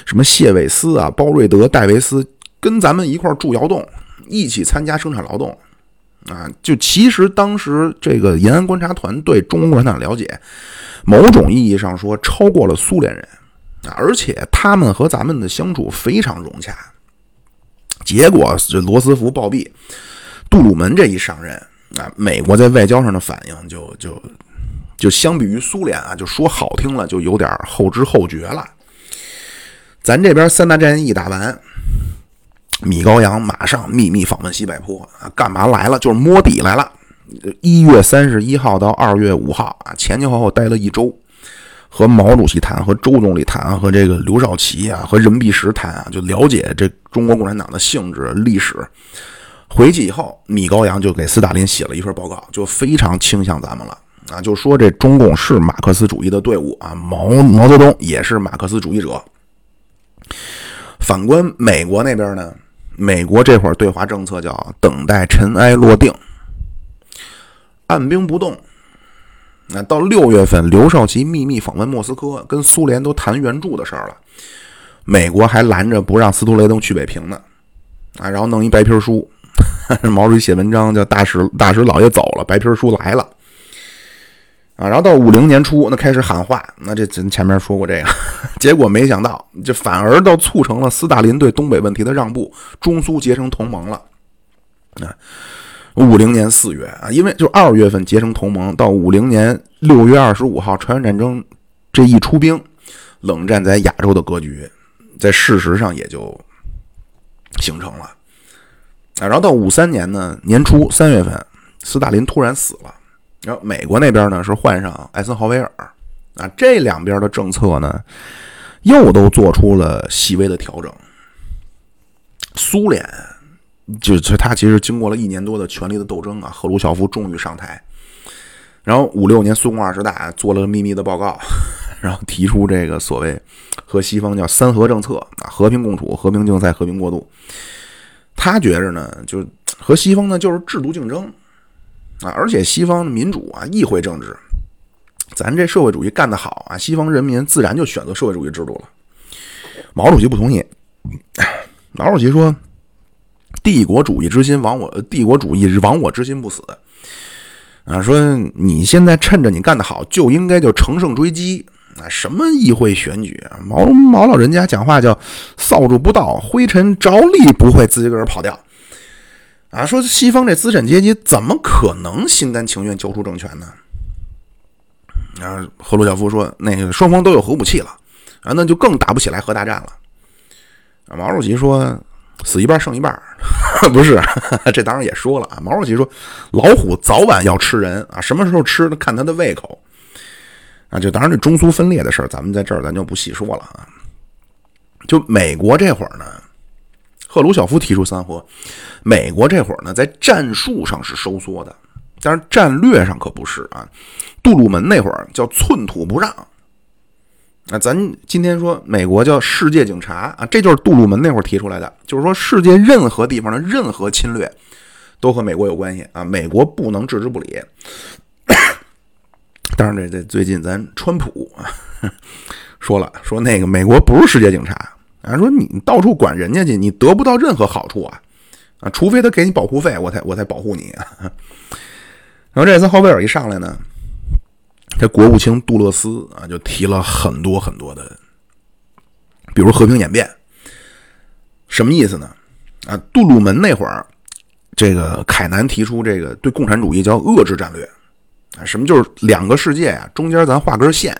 什么谢韦斯啊、包瑞德、戴维斯跟咱们一块住窑洞，一起参加生产劳动。啊，就其实当时这个延安观察团对中国共产党了解，某种意义上说超过了苏联人啊，而且他们和咱们的相处非常融洽。结果罗斯福暴毙，杜鲁门这一上任啊，美国在外交上的反应就就就相比于苏联啊，就说好听了就有点后知后觉了。咱这边三大战役打完。米高扬马上秘密访问西柏坡啊，干嘛来了？就是摸底来了。一月三十一号到二月五号啊，前前后后待了一周，和毛主席谈，和周总理谈，和这个刘少奇啊，和任弼时谈啊，就了解这中国共产党的性质、历史。回去以后，米高扬就给斯大林写了一份报告，就非常倾向咱们了啊，就说这中共是马克思主义的队伍啊，毛毛泽东也是马克思主义者。反观美国那边呢？美国这会儿对华政策叫等待尘埃落定，按兵不动。那到六月份，刘少奇秘密访问莫斯科，跟苏联都谈援助的事儿了。美国还拦着不让斯图雷登去北平呢，啊，然后弄一白皮书，毛主席写文章叫大使大使老爷走了，白皮书来了。啊，然后到五零年初，那开始喊话，那这咱前面说过这个，结果没想到，这反而倒促成了斯大林对东北问题的让步，中苏结成同盟了。啊，五零年四月啊，因为就二月份结成同盟，到五零年六月二十五号，朝鲜战争这一出兵，冷战在亚洲的格局，在事实上也就形成了。啊，然后到五三年呢年初三月份，斯大林突然死了。然后美国那边呢是换上艾森豪威尔，啊，这两边的政策呢又都做出了细微的调整。苏联就是他其实经过了一年多的权力的斗争啊，赫鲁晓夫终于上台。然后五六年苏共二十大做了个秘密的报告，然后提出这个所谓和西方叫三和政策啊，和平共处、和平竞赛、和平过渡。他觉着呢，就和西方呢就是制度竞争。啊，而且西方民主啊，议会政治，咱这社会主义干得好啊，西方人民自然就选择社会主义制度了。毛主席不同意，毛主席说：“帝国主义之心亡我，帝国主义亡我之心不死。”啊，说你现在趁着你干得好，就应该就乘胜追击啊！什么议会选举啊，毛毛老人家讲话叫扫帚不到，灰尘着力不会自己个儿跑掉。啊，说西方这资产阶级怎么可能心甘情愿交出政权呢？啊，赫鲁晓夫说，那个双方都有核武器了，啊，那就更打不起来核大战了。毛主席说，死一半剩一半，不是，这当然也说了啊。毛主席说，老虎早晚要吃人啊，什么时候吃看他的胃口。啊，就当然这中苏分裂的事儿，咱们在这儿咱就不细说了啊。就美国这会儿呢。赫鲁晓夫提出三和，美国这会儿呢，在战术上是收缩的，但是战略上可不是啊。杜鲁门那会儿叫寸土不让，啊，咱今天说美国叫世界警察啊，这就是杜鲁门那会儿提出来的，就是说世界任何地方的任何侵略都和美国有关系啊，美国不能置之不理。当然，这这最近咱川普啊 说了，说那个美国不是世界警察。啊，说你到处管人家去，你得不到任何好处啊！啊，除非他给你保护费，我才我才保护你啊。然后这次浩贝尔一上来呢，这国务卿杜勒斯啊，就提了很多很多的，比如和平演变，什么意思呢？啊，杜鲁门那会儿，这个凯南提出这个对共产主义叫遏制战略啊，什么就是两个世界啊，中间咱画根线。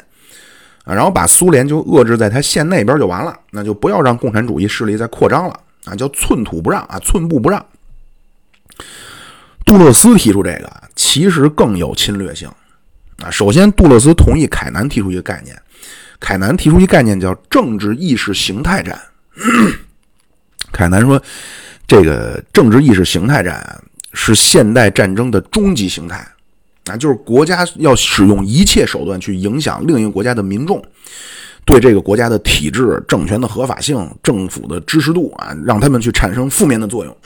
然后把苏联就遏制在它线那边就完了，那就不要让共产主义势力再扩张了啊，叫寸土不让啊，寸步不让。杜勒斯提出这个其实更有侵略性啊。首先，杜勒斯同意凯南提出一个概念，凯南提出一个概念叫政治意识形态战。凯南说，这个政治意识形态战是现代战争的终极形态啊，就是国家要使用一切手段去影响另一个国家的民众对这个国家的体制、政权的合法性、政府的支持度啊，让他们去产生负面的作用。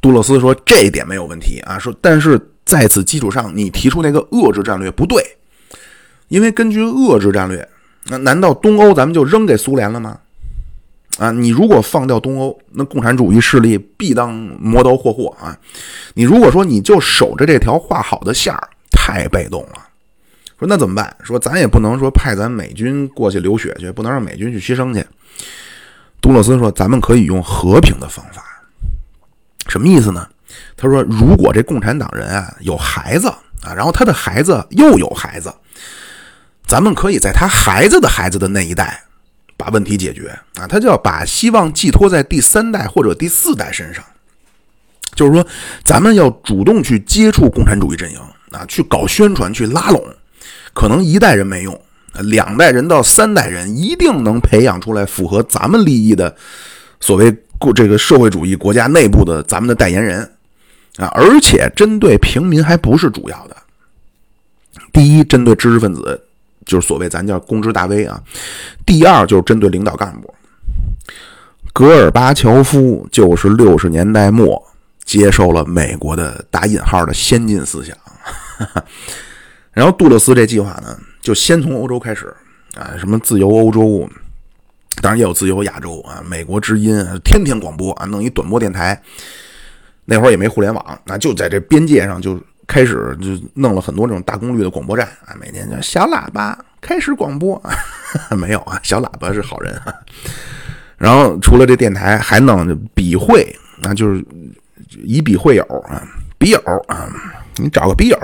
杜勒斯说这一点没有问题啊，说但是在此基础上，你提出那个遏制战略不对，因为根据遏制战略，那难道东欧咱们就扔给苏联了吗？啊，你如果放掉东欧，那共产主义势力必当磨刀霍霍啊！你如果说你就守着这条画好的线儿，太被动了。说那怎么办？说咱也不能说派咱美军过去流血去，不能让美军去牺牲去。杜勒斯说，咱们可以用和平的方法。什么意思呢？他说，如果这共产党人啊有孩子啊，然后他的孩子又有孩子，咱们可以在他孩子的孩子的那一代把问题解决啊。他就要把希望寄托在第三代或者第四代身上，就是说，咱们要主动去接触共产主义阵营啊，去搞宣传，去拉拢。可能一代人没用，两代人到三代人一定能培养出来符合咱们利益的所谓。过这个社会主义国家内部的咱们的代言人啊，而且针对平民还不是主要的。第一，针对知识分子，就是所谓咱叫公知大 V 啊；第二，就是针对领导干部。戈尔巴乔夫就是六十年代末接受了美国的打引号的先进思想，然后杜勒斯这计划呢，就先从欧洲开始啊，什么自由欧洲。当然也有自由亚洲啊，美国之音天天广播啊，弄一短波电台。那会儿也没互联网，那就在这边界上就开始就弄了很多这种大功率的广播站啊，每天叫小喇叭开始广播。没有啊，小喇叭是好人。然后除了这电台，还弄笔会，那就是以笔会友啊，笔友啊，你找个笔友，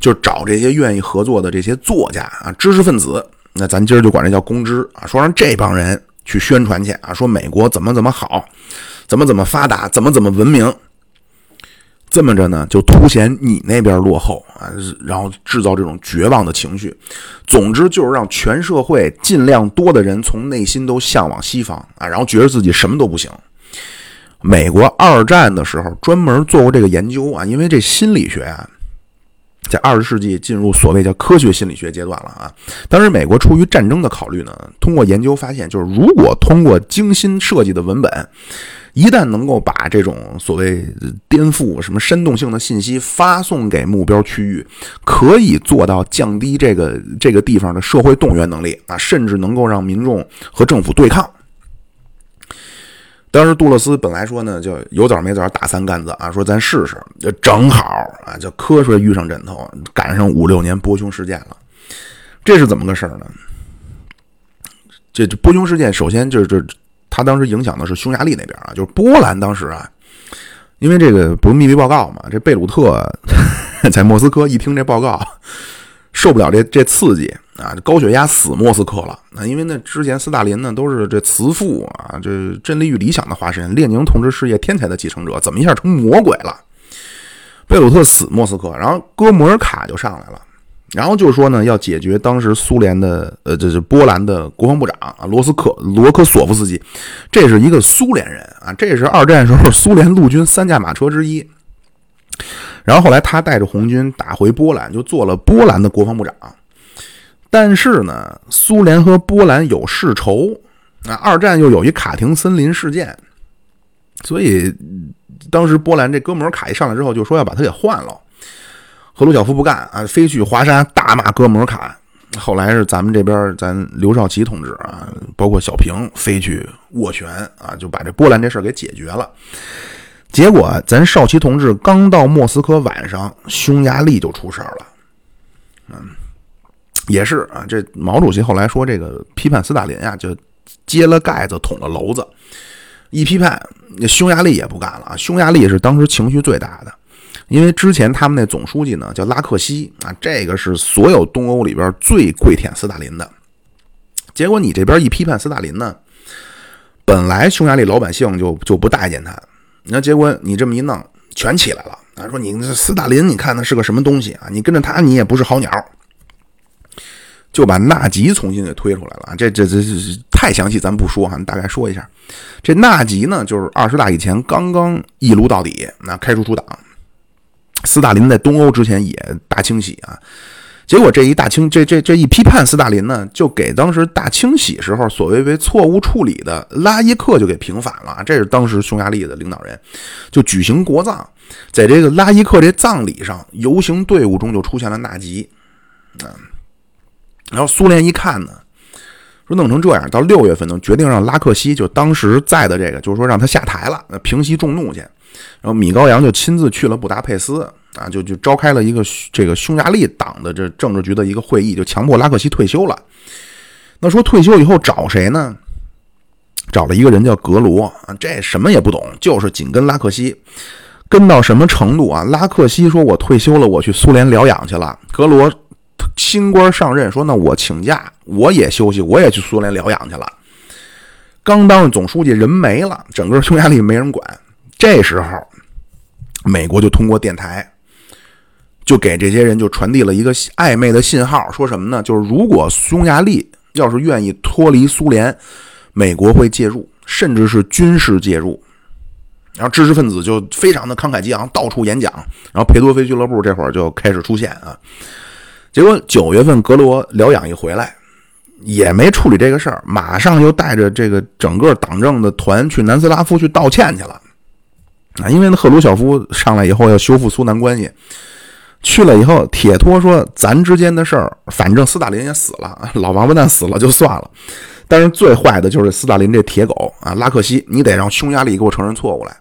就找这些愿意合作的这些作家啊，知识分子。那咱今儿就管这叫公知啊，说让这帮人去宣传去啊，说美国怎么怎么好，怎么怎么发达，怎么怎么文明，这么着呢，就凸显你那边落后啊，然后制造这种绝望的情绪。总之就是让全社会尽量多的人从内心都向往西方啊，然后觉得自己什么都不行。美国二战的时候专门做过这个研究啊，因为这心理学啊。在二十世纪进入所谓叫科学心理学阶段了啊！当时美国出于战争的考虑呢，通过研究发现，就是如果通过精心设计的文本，一旦能够把这种所谓颠覆、什么煽动性的信息发送给目标区域，可以做到降低这个这个地方的社会动员能力啊，甚至能够让民众和政府对抗。当时杜勒斯本来说呢，就有枣没枣打三竿子啊，说咱试试，就正好啊，就瞌睡遇上枕头，赶上五六年波匈事件了。这是怎么个事儿呢？这波匈事件，首先就是这，他当时影响的是匈牙利那边啊，就是波兰当时啊，因为这个不是秘密报告嘛，这贝鲁特在莫斯科一听这报告。受不了这这刺激啊！高血压死莫斯科了啊！因为那之前斯大林呢都是这慈父啊，这真理与理想的化身，列宁同志事业天才的继承者，怎么一下成魔鬼了？贝鲁特死莫斯科，然后哥穆尔卡就上来了，然后就说呢要解决当时苏联的呃，这是波兰的国防部长啊，罗斯克罗科索夫斯基，这是一个苏联人啊，这是二战时候苏联陆军三驾马车之一。然后后来他带着红军打回波兰，就做了波兰的国防部长。但是呢，苏联和波兰有世仇，啊，二战又有一卡廷森林事件，所以当时波兰这哥们儿卡一上来之后，就说要把他给换了。赫鲁晓夫不干啊，飞去华沙大骂哥们儿卡。后来是咱们这边咱刘少奇同志啊，包括小平飞去斡旋啊，就把这波兰这事儿给解决了。结果，咱少奇同志刚到莫斯科，晚上匈牙利就出事儿了。嗯，也是啊，这毛主席后来说，这个批判斯大林啊，就揭了盖子捅了娄子。一批判，匈牙利也不干了啊。匈牙利是当时情绪最大的，因为之前他们那总书记呢叫拉克西啊，这个是所有东欧里边最跪舔斯大林的。结果你这边一批判斯大林呢，本来匈牙利老百姓就就不待见他。那结果你这么一弄，全起来了啊！说你斯大林，你看他是个什么东西啊？你跟着他，你也不是好鸟。就把纳吉重新给推出来了。这这这这太详细，咱不说哈，大概说一下。这纳吉呢，就是二十大以前刚刚一撸到底，那开除出党。斯大林在东欧之前也大清洗啊。结果这一大清这这这一批判斯大林呢，就给当时大清洗时候所谓为错误处理的拉伊克就给平反了。这是当时匈牙利的领导人，就举行国葬，在这个拉伊克这葬礼上，游行队伍中就出现了纳吉啊。然后苏联一看呢，说弄成这样，到六月份呢，决定让拉克西就当时在的这个，就是说让他下台了，平息众怒去。然后米高扬就亲自去了布达佩斯。啊，就就召开了一个这个匈牙利党的这政治局的一个会议，就强迫拉克西退休了。那说退休以后找谁呢？找了一个人叫格罗啊，这什么也不懂，就是紧跟拉克西，跟到什么程度啊？拉克西说：“我退休了，我去苏联疗养去了。”格罗新官上任说：“那我请假，我也休息，我也去苏联疗养去了。”刚当上总书记，人没了，整个匈牙利没人管。这时候，美国就通过电台。就给这些人就传递了一个暧昧的信号，说什么呢？就是如果匈牙利要是愿意脱离苏联，美国会介入，甚至是军事介入。然后知识分子就非常的慷慨激昂，到处演讲。然后裴多菲俱乐部这会儿就开始出现啊。结果九月份格罗疗养一回来，也没处理这个事儿，马上又带着这个整个党政的团去南斯拉夫去道歉去了啊。因为那赫鲁晓夫上来以后要修复苏南关系。去了以后，铁托说：“咱之间的事儿，反正斯大林也死了，老王八蛋死了就算了。但是最坏的就是斯大林这铁狗啊，拉克西，你得让匈牙利给我承认错误来。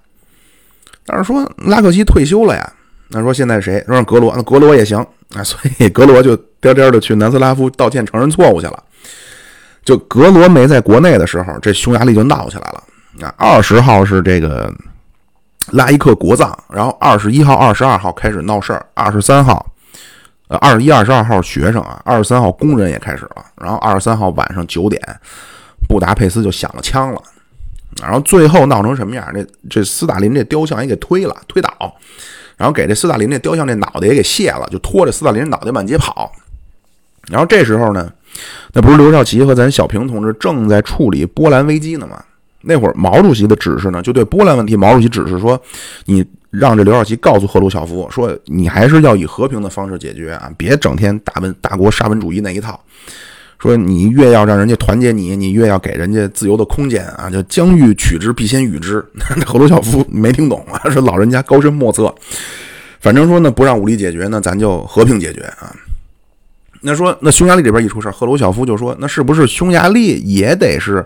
但是说拉克西退休了呀，那说现在谁？说让格罗，那格罗也行啊。所以格罗就颠颠的去南斯拉夫道歉承认错误去了。就格罗没在国内的时候，这匈牙利就闹起来了啊。二十号是这个。”拉伊克国葬，然后二十一号、二十二号开始闹事儿，二十三号，呃，二十一、二十二号学生啊，二十三号工人也开始了，然后二十三号晚上九点，布达佩斯就响了枪了，然后最后闹成什么样？这这斯大林这雕像也给推了，推倒，然后给这斯大林这雕像这脑袋也给卸了，就拖着斯大林脑袋满街跑。然后这时候呢，那不是刘少奇和咱小平同志正在处理波兰危机呢吗？那会儿毛主席的指示呢，就对波兰问题，毛主席指示说，你让这刘少奇告诉赫鲁晓夫说，你还是要以和平的方式解决啊，别整天大文大国沙文主义那一套。说你越要让人家团结你，你越要给人家自由的空间啊，就将欲取之，必先予之。赫鲁晓夫没听懂啊，说老人家高深莫测。反正说呢，不让武力解决，那咱就和平解决啊。那说那匈牙利这边一出事，赫鲁晓夫就说，那是不是匈牙利也得是？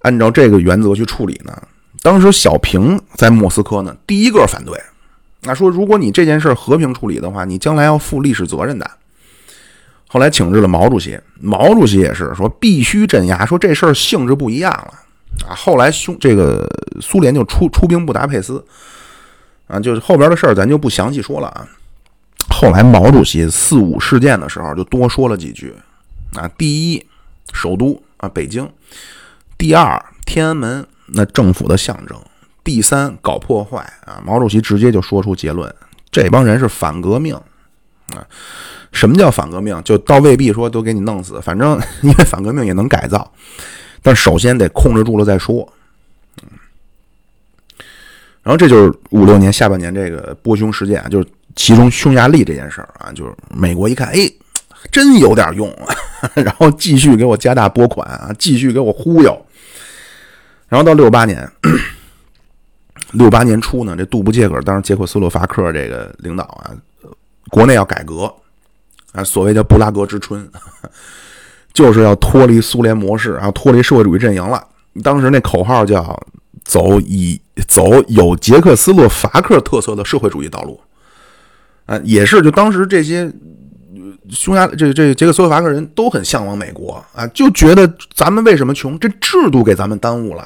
按照这个原则去处理呢？当时小平在莫斯科呢，第一个反对。那说如果你这件事和平处理的话，你将来要负历史责任的。后来请示了毛主席，毛主席也是说必须镇压，说这事儿性质不一样了啊。后来匈这个苏联就出出兵布达佩斯啊，就是后边的事儿咱就不详细说了啊。后来毛主席四五事件的时候就多说了几句啊。第一，首都啊北京。第二，天安门那政府的象征；第三，搞破坏啊！毛主席直接就说出结论：这帮人是反革命啊！什么叫反革命？就倒未必说都给你弄死，反正 因为反革命也能改造，但首先得控制住了再说。嗯然后这就是五六年下半年这个波匈事件啊，就是其中匈牙利这件事儿啊，就是美国一看，哎，真有点用，然后继续给我加大拨款啊，继续给我忽悠。然后到六八年，六八年初呢，这杜布杰克当时捷克斯洛伐克这个领导啊，国内要改革啊，所谓叫布拉格之春，就是要脱离苏联模式，然后脱离社会主义阵营了。当时那口号叫“走以走有捷克斯洛伐克特色的社会主义道路”，啊，也是就当时这些匈牙这这捷克斯洛伐克人都很向往美国啊，就觉得咱们为什么穷？这制度给咱们耽误了。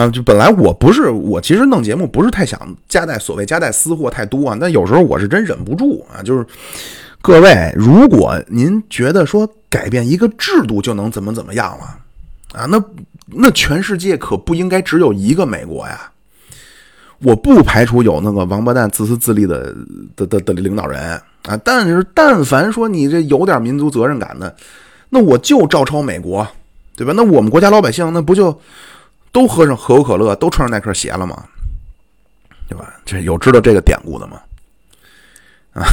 啊，就本来我不是我，其实弄节目不是太想夹带所谓夹带私货太多啊，但有时候我是真忍不住啊。就是各位，如果您觉得说改变一个制度就能怎么怎么样了啊，那那全世界可不应该只有一个美国呀。我不排除有那个王八蛋自私自利的的的的领导人啊，但是但凡说你这有点民族责任感的，那我就照抄美国，对吧？那我们国家老百姓那不就？都喝上可口可乐，都穿上耐克鞋了吗？对吧？这有知道这个典故的吗？啊，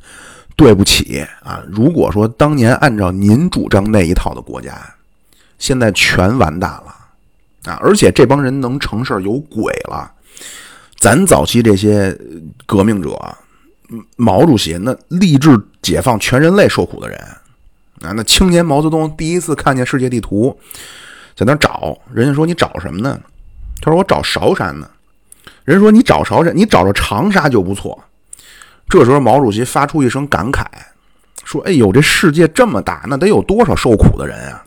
对不起啊！如果说当年按照您主张那一套的国家，现在全完蛋了啊！而且这帮人能成事有鬼了。咱早期这些革命者，毛主席那立志解放全人类受苦的人啊，那青年毛泽东第一次看见世界地图，在那找，人家说你找什么呢？他说我找韶山呢。人说你找韶山，你找着长沙就不错。这时候毛主席发出一声感慨，说：“哎呦，这世界这么大，那得有多少受苦的人啊！”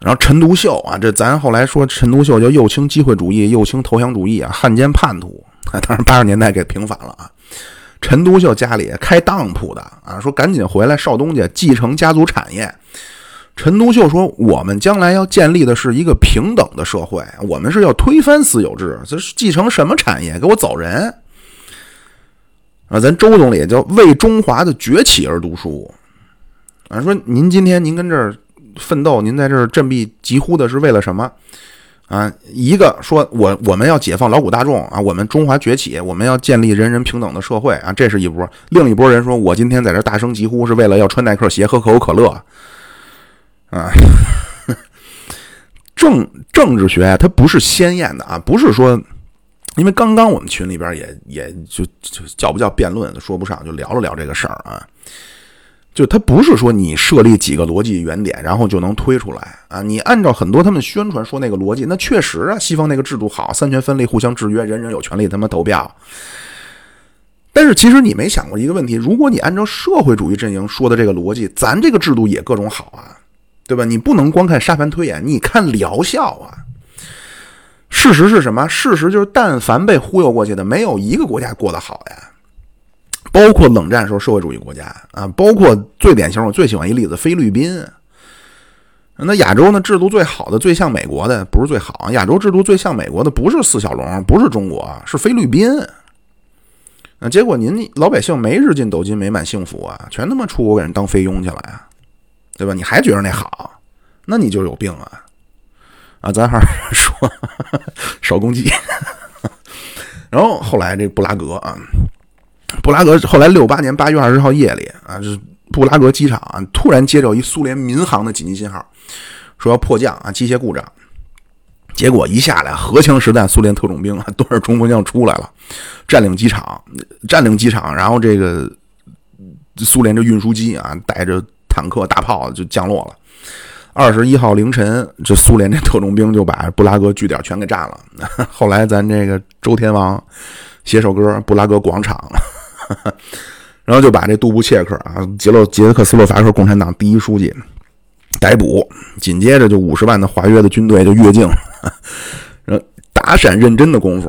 然后陈独秀啊，这咱后来说陈独秀叫右倾机会主义，右倾投降主义啊，汉奸叛徒。当然八十年代给平反了啊。陈独秀家里开当铺的啊，说赶紧回来少东家继承家族产业。陈独秀说：“我们将来要建立的是一个平等的社会，我们是要推翻私有制，这是继承什么产业？给我走人！”啊，咱周总理叫为中华的崛起而读书啊。说您今天您跟这儿。奋斗，您在这儿振臂疾呼的是为了什么啊？一个说我我们要解放劳苦大众啊，我们中华崛起，我们要建立人人平等的社会啊，这是一波。另一波人说，我今天在这儿大声疾呼是为了要穿耐克鞋，喝可口可乐啊。政政治学它不是鲜艳的啊，不是说，因为刚刚我们群里边也也就就叫不叫辩论说不上，就聊了聊这个事儿啊。就它不是说你设立几个逻辑原点，然后就能推出来啊！你按照很多他们宣传说那个逻辑，那确实啊，西方那个制度好，三权分立，互相制约，人人有权利他妈投票。但是其实你没想过一个问题：如果你按照社会主义阵营说的这个逻辑，咱这个制度也各种好啊，对吧？你不能光看沙盘推演，你看疗效啊。事实是什么？事实就是，但凡被忽悠过去的，没有一个国家过得好呀。包括冷战时候社会主义国家啊，包括最典型，我最喜欢一例子菲律宾。那亚洲呢，制度最好的、最像美国的，不是最好。亚洲制度最像美国的，不是四小龙，不是中国，是菲律宾。那结果您老百姓没日进斗金、美满幸福啊，全他妈出国给人当菲佣去了呀，对吧？你还觉得那好，那你就有病啊！啊，咱还是 说少攻击。然后后来这布拉格啊。布拉格后来六八年八月二十号夜里啊，是布拉格机场啊，突然接到一苏联民航的紧急信号，说要迫降啊，机械故障。结果一下来，荷枪实弹，苏联特种兵啊，端着冲锋枪出来了，占领机场，占领机场，然后这个苏联这运输机啊，带着坦克大炮就降落了。二十一号凌晨，这苏联这特种兵就把布拉格据点全给占了。后来咱这个周天王写首歌《布拉格广场》。然后就把这杜布切克啊，捷洛捷克斯洛伐克共产党第一书记逮捕，紧接着就五十万的华约的军队就越境，然后打闪认真的功夫，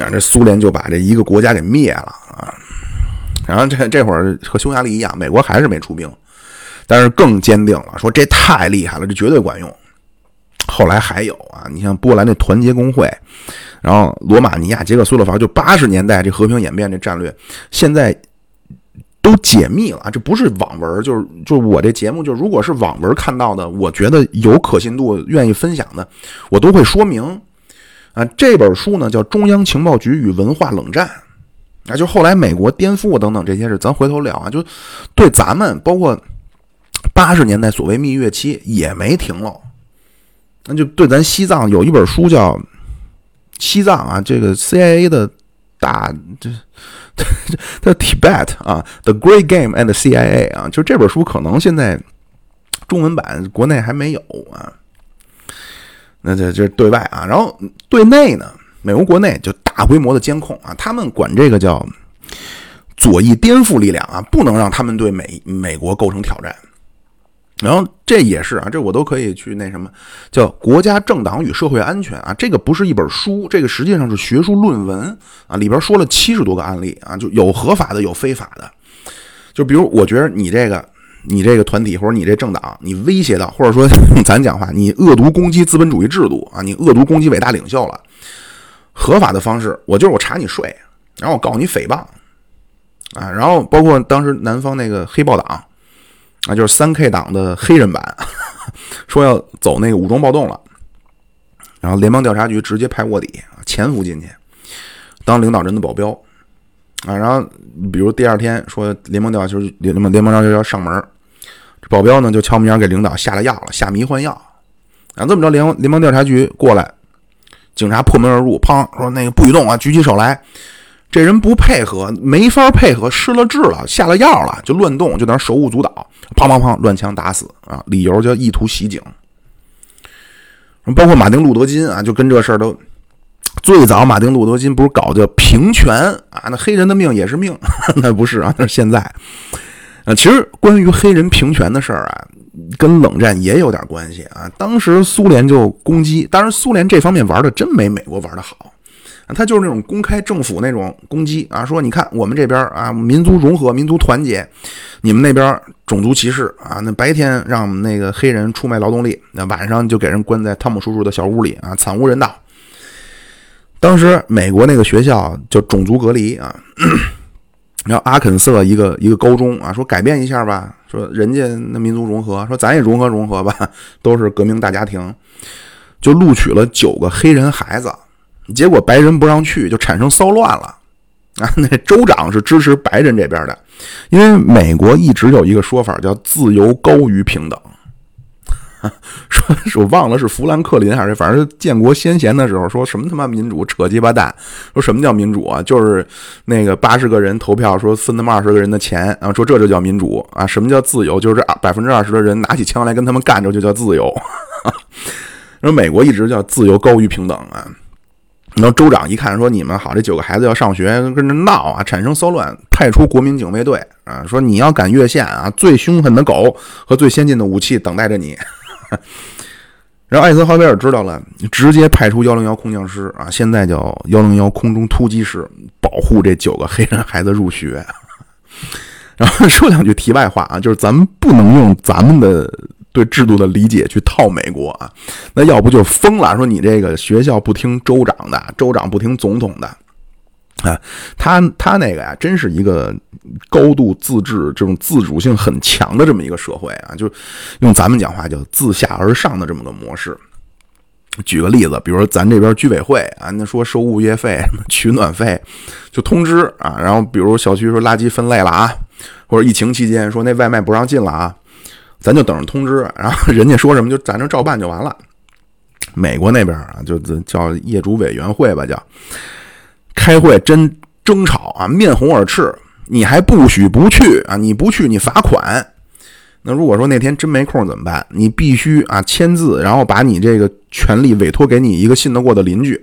啊，这苏联就把这一个国家给灭了啊。然后这这会儿和匈牙利一样，美国还是没出兵，但是更坚定了，说这太厉害了，这绝对管用。后来还有啊，你像波兰的团结工会。然后，罗马尼亚、捷克斯洛伐克就八十年代这和平演变这战略，现在都解密了这不是网文，就是就是我这节目，就如果是网文看到的，我觉得有可信度、愿意分享的，我都会说明。啊，这本书呢叫《中央情报局与文化冷战》，啊，就后来美国颠覆等等这些事，咱回头聊啊。就对咱们，包括八十年代所谓蜜月期也没停喽。那就对咱西藏有一本书叫。西藏啊，这个 CIA 的大这这 Tibet 啊，The Great Game and CIA 啊，就这本书可能现在中文版国内还没有啊。那这这对外啊，然后对内呢，美国国内就大规模的监控啊，他们管这个叫左翼颠覆力量啊，不能让他们对美美国构成挑战。然后这也是啊，这我都可以去那什么，叫《国家政党与社会安全》啊，这个不是一本书，这个实际上是学术论文啊，里边说了七十多个案例啊，就有合法的，有非法的。就比如，我觉得你这个，你这个团体或者你这政党，你威胁到，或者说 咱讲话，你恶毒攻击资本主义制度啊，你恶毒攻击伟大领袖了，合法的方式，我就是我查你税，然后我告你诽谤啊，然后包括当时南方那个黑豹党。那就是三 K 党的黑人版，说要走那个武装暴动了，然后联邦调查局直接派卧底潜伏进去，当领导人的保镖啊。然后比如第二天说联邦调查局联联邦调查局要上门，这保镖呢就悄咪咪给领导下了药了，下迷幻药。啊，这么着联联邦调查局过来，警察破门而入，砰说那个不许动啊，举起手来。这人不配合，没法配合，失了智了，下了药了，就乱动，就在那手舞足蹈，砰砰砰，乱枪打死啊！理由叫意图袭警。包括马丁路德金啊，就跟这事儿都最早，马丁路德金不是搞叫平权啊？那黑人的命也是命，那不是啊？那是现在。啊，其实关于黑人平权的事儿啊，跟冷战也有点关系啊。当时苏联就攻击，当然苏联这方面玩的真没美国玩的好。他就是那种公开政府那种攻击啊，说你看我们这边啊，民族融合、民族团结，你们那边种族歧视啊。那白天让那个黑人出卖劳动力，那晚上就给人关在汤姆叔叔的小屋里啊，惨无人道。当时美国那个学校叫种族隔离啊，然后阿肯色一个一个高中啊，说改变一下吧，说人家那民族融合，说咱也融合融合吧，都是革命大家庭，就录取了九个黑人孩子。结果白人不让去，就产生骚乱了啊！那州长是支持白人这边的，因为美国一直有一个说法叫“自由高于平等”。说是我忘了是富兰克林还是反正建国先贤的时候说什么他妈民主扯鸡巴蛋，说什么叫民主啊？就是那个八十个人投票说分他妈二十个人的钱，然后说这就叫民主啊？什么叫自由？就是百分之二十的人拿起枪来跟他们干着就叫自由。说美国一直叫自由高于平等啊。然后州长一看，说：“你们好，这九个孩子要上学，跟着闹啊，产生骚乱，派出国民警卫队啊，说你要敢越线啊，最凶狠的狗和最先进的武器等待着你。”然后艾森豪威尔知道了，直接派出幺零幺空降师啊，现在叫幺零幺空中突击师，保护这九个黑人孩子入学。然后说两句题外话啊，就是咱们不能用咱们的。对制度的理解去套美国啊，那要不就疯了。说你这个学校不听州长的，州长不听总统的啊，他他那个呀，真是一个高度自治、这种自主性很强的这么一个社会啊，就用咱们讲话叫自下而上的这么个模式。举个例子，比如说咱这边居委会啊，那说收物业费、取暖费，就通知啊，然后比如小区说垃圾分类了啊，或者疫情期间说那外卖不让进了啊。咱就等着通知，然后人家说什么就咱这照办就完了。美国那边啊，就叫业主委员会吧，叫开会真争吵啊，面红耳赤，你还不许不去啊！你不去你罚款。那如果说那天真没空怎么办？你必须啊签字，然后把你这个权利委托给你一个信得过的邻居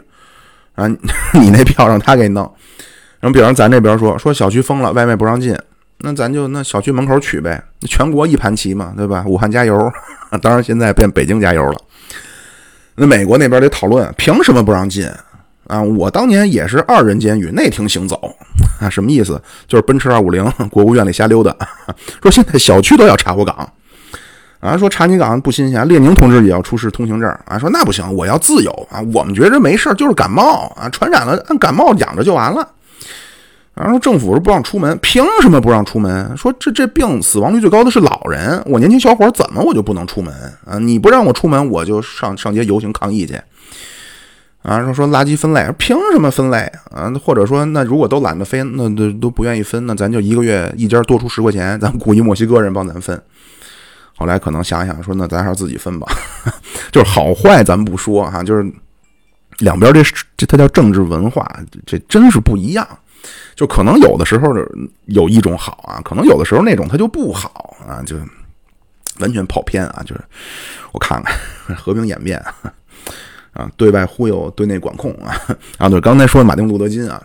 啊，你那票让他给弄。然后比方咱这边说说小区封了，外卖不让进。那咱就那小区门口取呗，全国一盘棋嘛，对吧？武汉加油，当然现在变北京加油了。那美国那边得讨论，凭什么不让进啊？我当年也是二人监狱，内庭行走啊，什么意思？就是奔驰二五零，国务院里瞎溜达。说现在小区都要查我岗啊，说查你岗不新鲜。列宁同志也要出示通行证啊，说那不行，我要自由啊。我们觉着没事，就是感冒啊，传染了按感冒养着就完了。然后政府说不让出门，凭什么不让出门？说这这病死亡率最高的是老人，我年轻小伙怎么我就不能出门啊？你不让我出门，我就上上街游行抗议去。啊，说说垃圾分类，凭什么分类啊？或者说，那如果都懒得分，那都都不愿意分，那咱就一个月一家多出十块钱，咱雇一墨西哥人帮咱分。后来可能想想说，那咱还是自己分吧。就是好坏咱不说哈，就是两边这这它叫政治文化，这真是不一样。就可能有的时候有一种好啊，可能有的时候那种它就不好啊，就完全跑偏啊。就是我看看 和平演变啊，啊对外忽悠，对内管控啊。啊，对，刚才说的马丁路德金啊，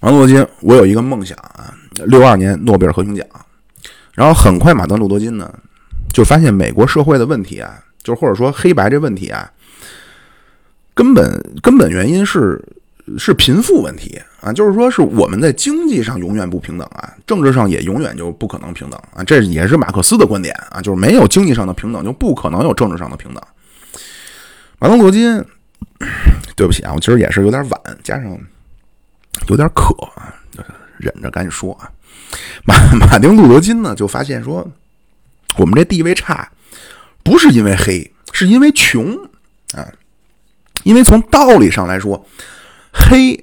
马丁路德金，我有一个梦想啊，六二年诺贝尔和平奖。然后很快马丁路德金呢，就发现美国社会的问题啊，就或者说黑白这问题啊，根本根本原因是。是贫富问题啊，就是说是我们在经济上永远不平等啊，政治上也永远就不可能平等啊，这也是马克思的观点啊，就是没有经济上的平等，就不可能有政治上的平等。马丁·路德金，对不起啊，我其实也是有点晚，加上有点渴啊，忍着赶紧说啊。马马丁·路德金呢，就发现说，我们这地位差，不是因为黑，是因为穷啊。因为从道理上来说，黑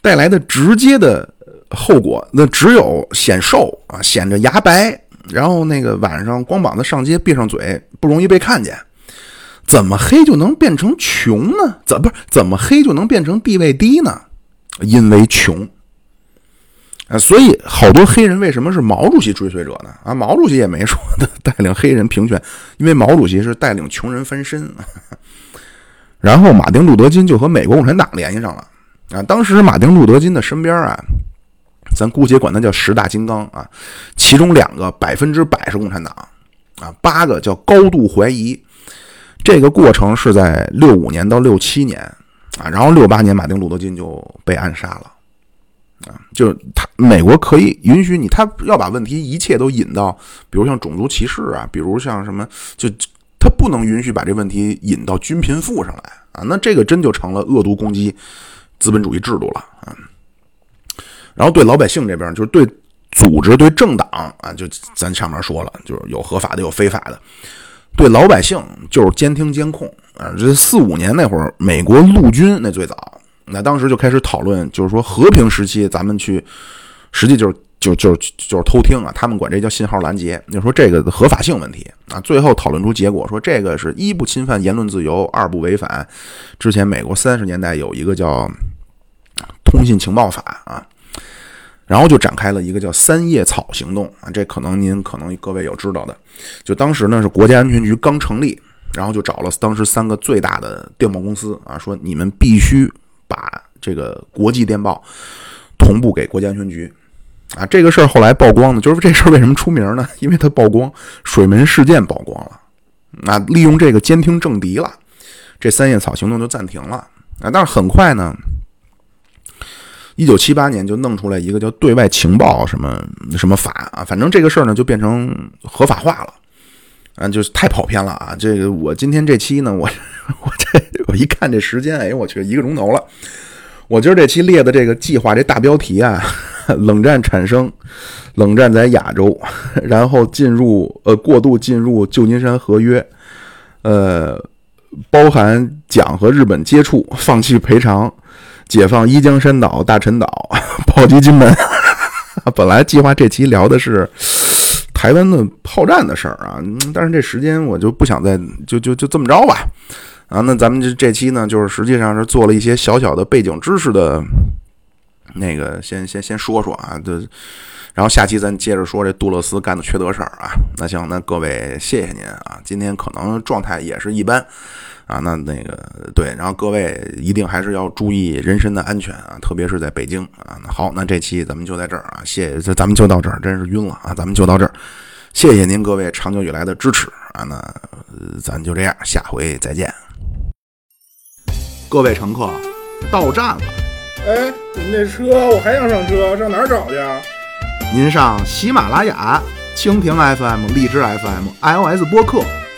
带来的直接的后果，那只有显瘦啊，显着牙白，然后那个晚上光膀子上街，闭上嘴，不容易被看见。怎么黑就能变成穷呢？怎不是怎么黑就能变成地位低呢？因为穷啊，所以好多黑人为什么是毛主席追随者呢？啊，毛主席也没说的 带领黑人平权，因为毛主席是带领穷人翻身。然后马丁路德金就和美国共产党联系上了啊。当时马丁路德金的身边啊，咱姑且管他叫十大金刚啊，其中两个百分之百是共产党啊，八个叫高度怀疑。这个过程是在六五年到六七年啊，然后六八年马丁路德金就被暗杀了啊，就是他美国可以允许你，他要把问题一切都引到，比如像种族歧视啊，比如像什么就。他不能允许把这问题引到均贫富上来啊，那这个真就成了恶毒攻击资本主义制度了啊。然后对老百姓这边，就是对组织、对政党啊，就咱上面说了，就是有合法的，有非法的。对老百姓就是监听监控啊。这四五年那会儿，美国陆军那最早，那当时就开始讨论，就是说和平时期咱们去，实际就是。就就就是偷听啊，他们管这叫信号拦截。就说这个合法性问题啊，最后讨论出结果说，这个是一不侵犯言论自由，二不违反之前美国三十年代有一个叫通信情报法啊，然后就展开了一个叫三叶草行动啊。这可能您可能各位有知道的，就当时呢是国家安全局刚成立，然后就找了当时三个最大的电报公司啊，说你们必须把这个国际电报同步给国家安全局。啊，这个事儿后来曝光呢，就是这事儿为什么出名呢？因为它曝光水门事件曝光了，啊，利用这个监听政敌了，这三叶草行动就暂停了啊。但是很快呢，一九七八年就弄出来一个叫对外情报什么什么法啊，反正这个事儿呢就变成合法化了，啊，就是太跑偏了啊。这个我今天这期呢，我我这我一看这时间，哎呦，我去一个钟头了。我今儿这期列的这个计划这大标题啊。冷战产生，冷战在亚洲，然后进入呃过度进入旧金山合约，呃，包含蒋和日本接触，放弃赔偿，解放伊江山岛、大陈岛，炮击金门。本来计划这期聊的是台湾的炮战的事儿啊，但是这时间我就不想再就就就这么着吧。啊，那咱们这这期呢，就是实际上是做了一些小小的背景知识的。那个先先先说说啊，就，然后下期咱接着说这杜勒斯干的缺德事儿啊。那行，那各位谢谢您啊，今天可能状态也是一般啊。那那个对，然后各位一定还是要注意人身的安全啊，特别是在北京啊。那好，那这期咱们就在这儿啊，谢谢，咱们就到这儿，真是晕了啊，咱们就到这儿，谢谢您各位长久以来的支持啊。那咱就这样，下回再见。各位乘客，到站了。哎，你们这车我还想上车，上哪儿找去啊？您上喜马拉雅、蜻蜓 FM、荔枝 FM、iOS 播客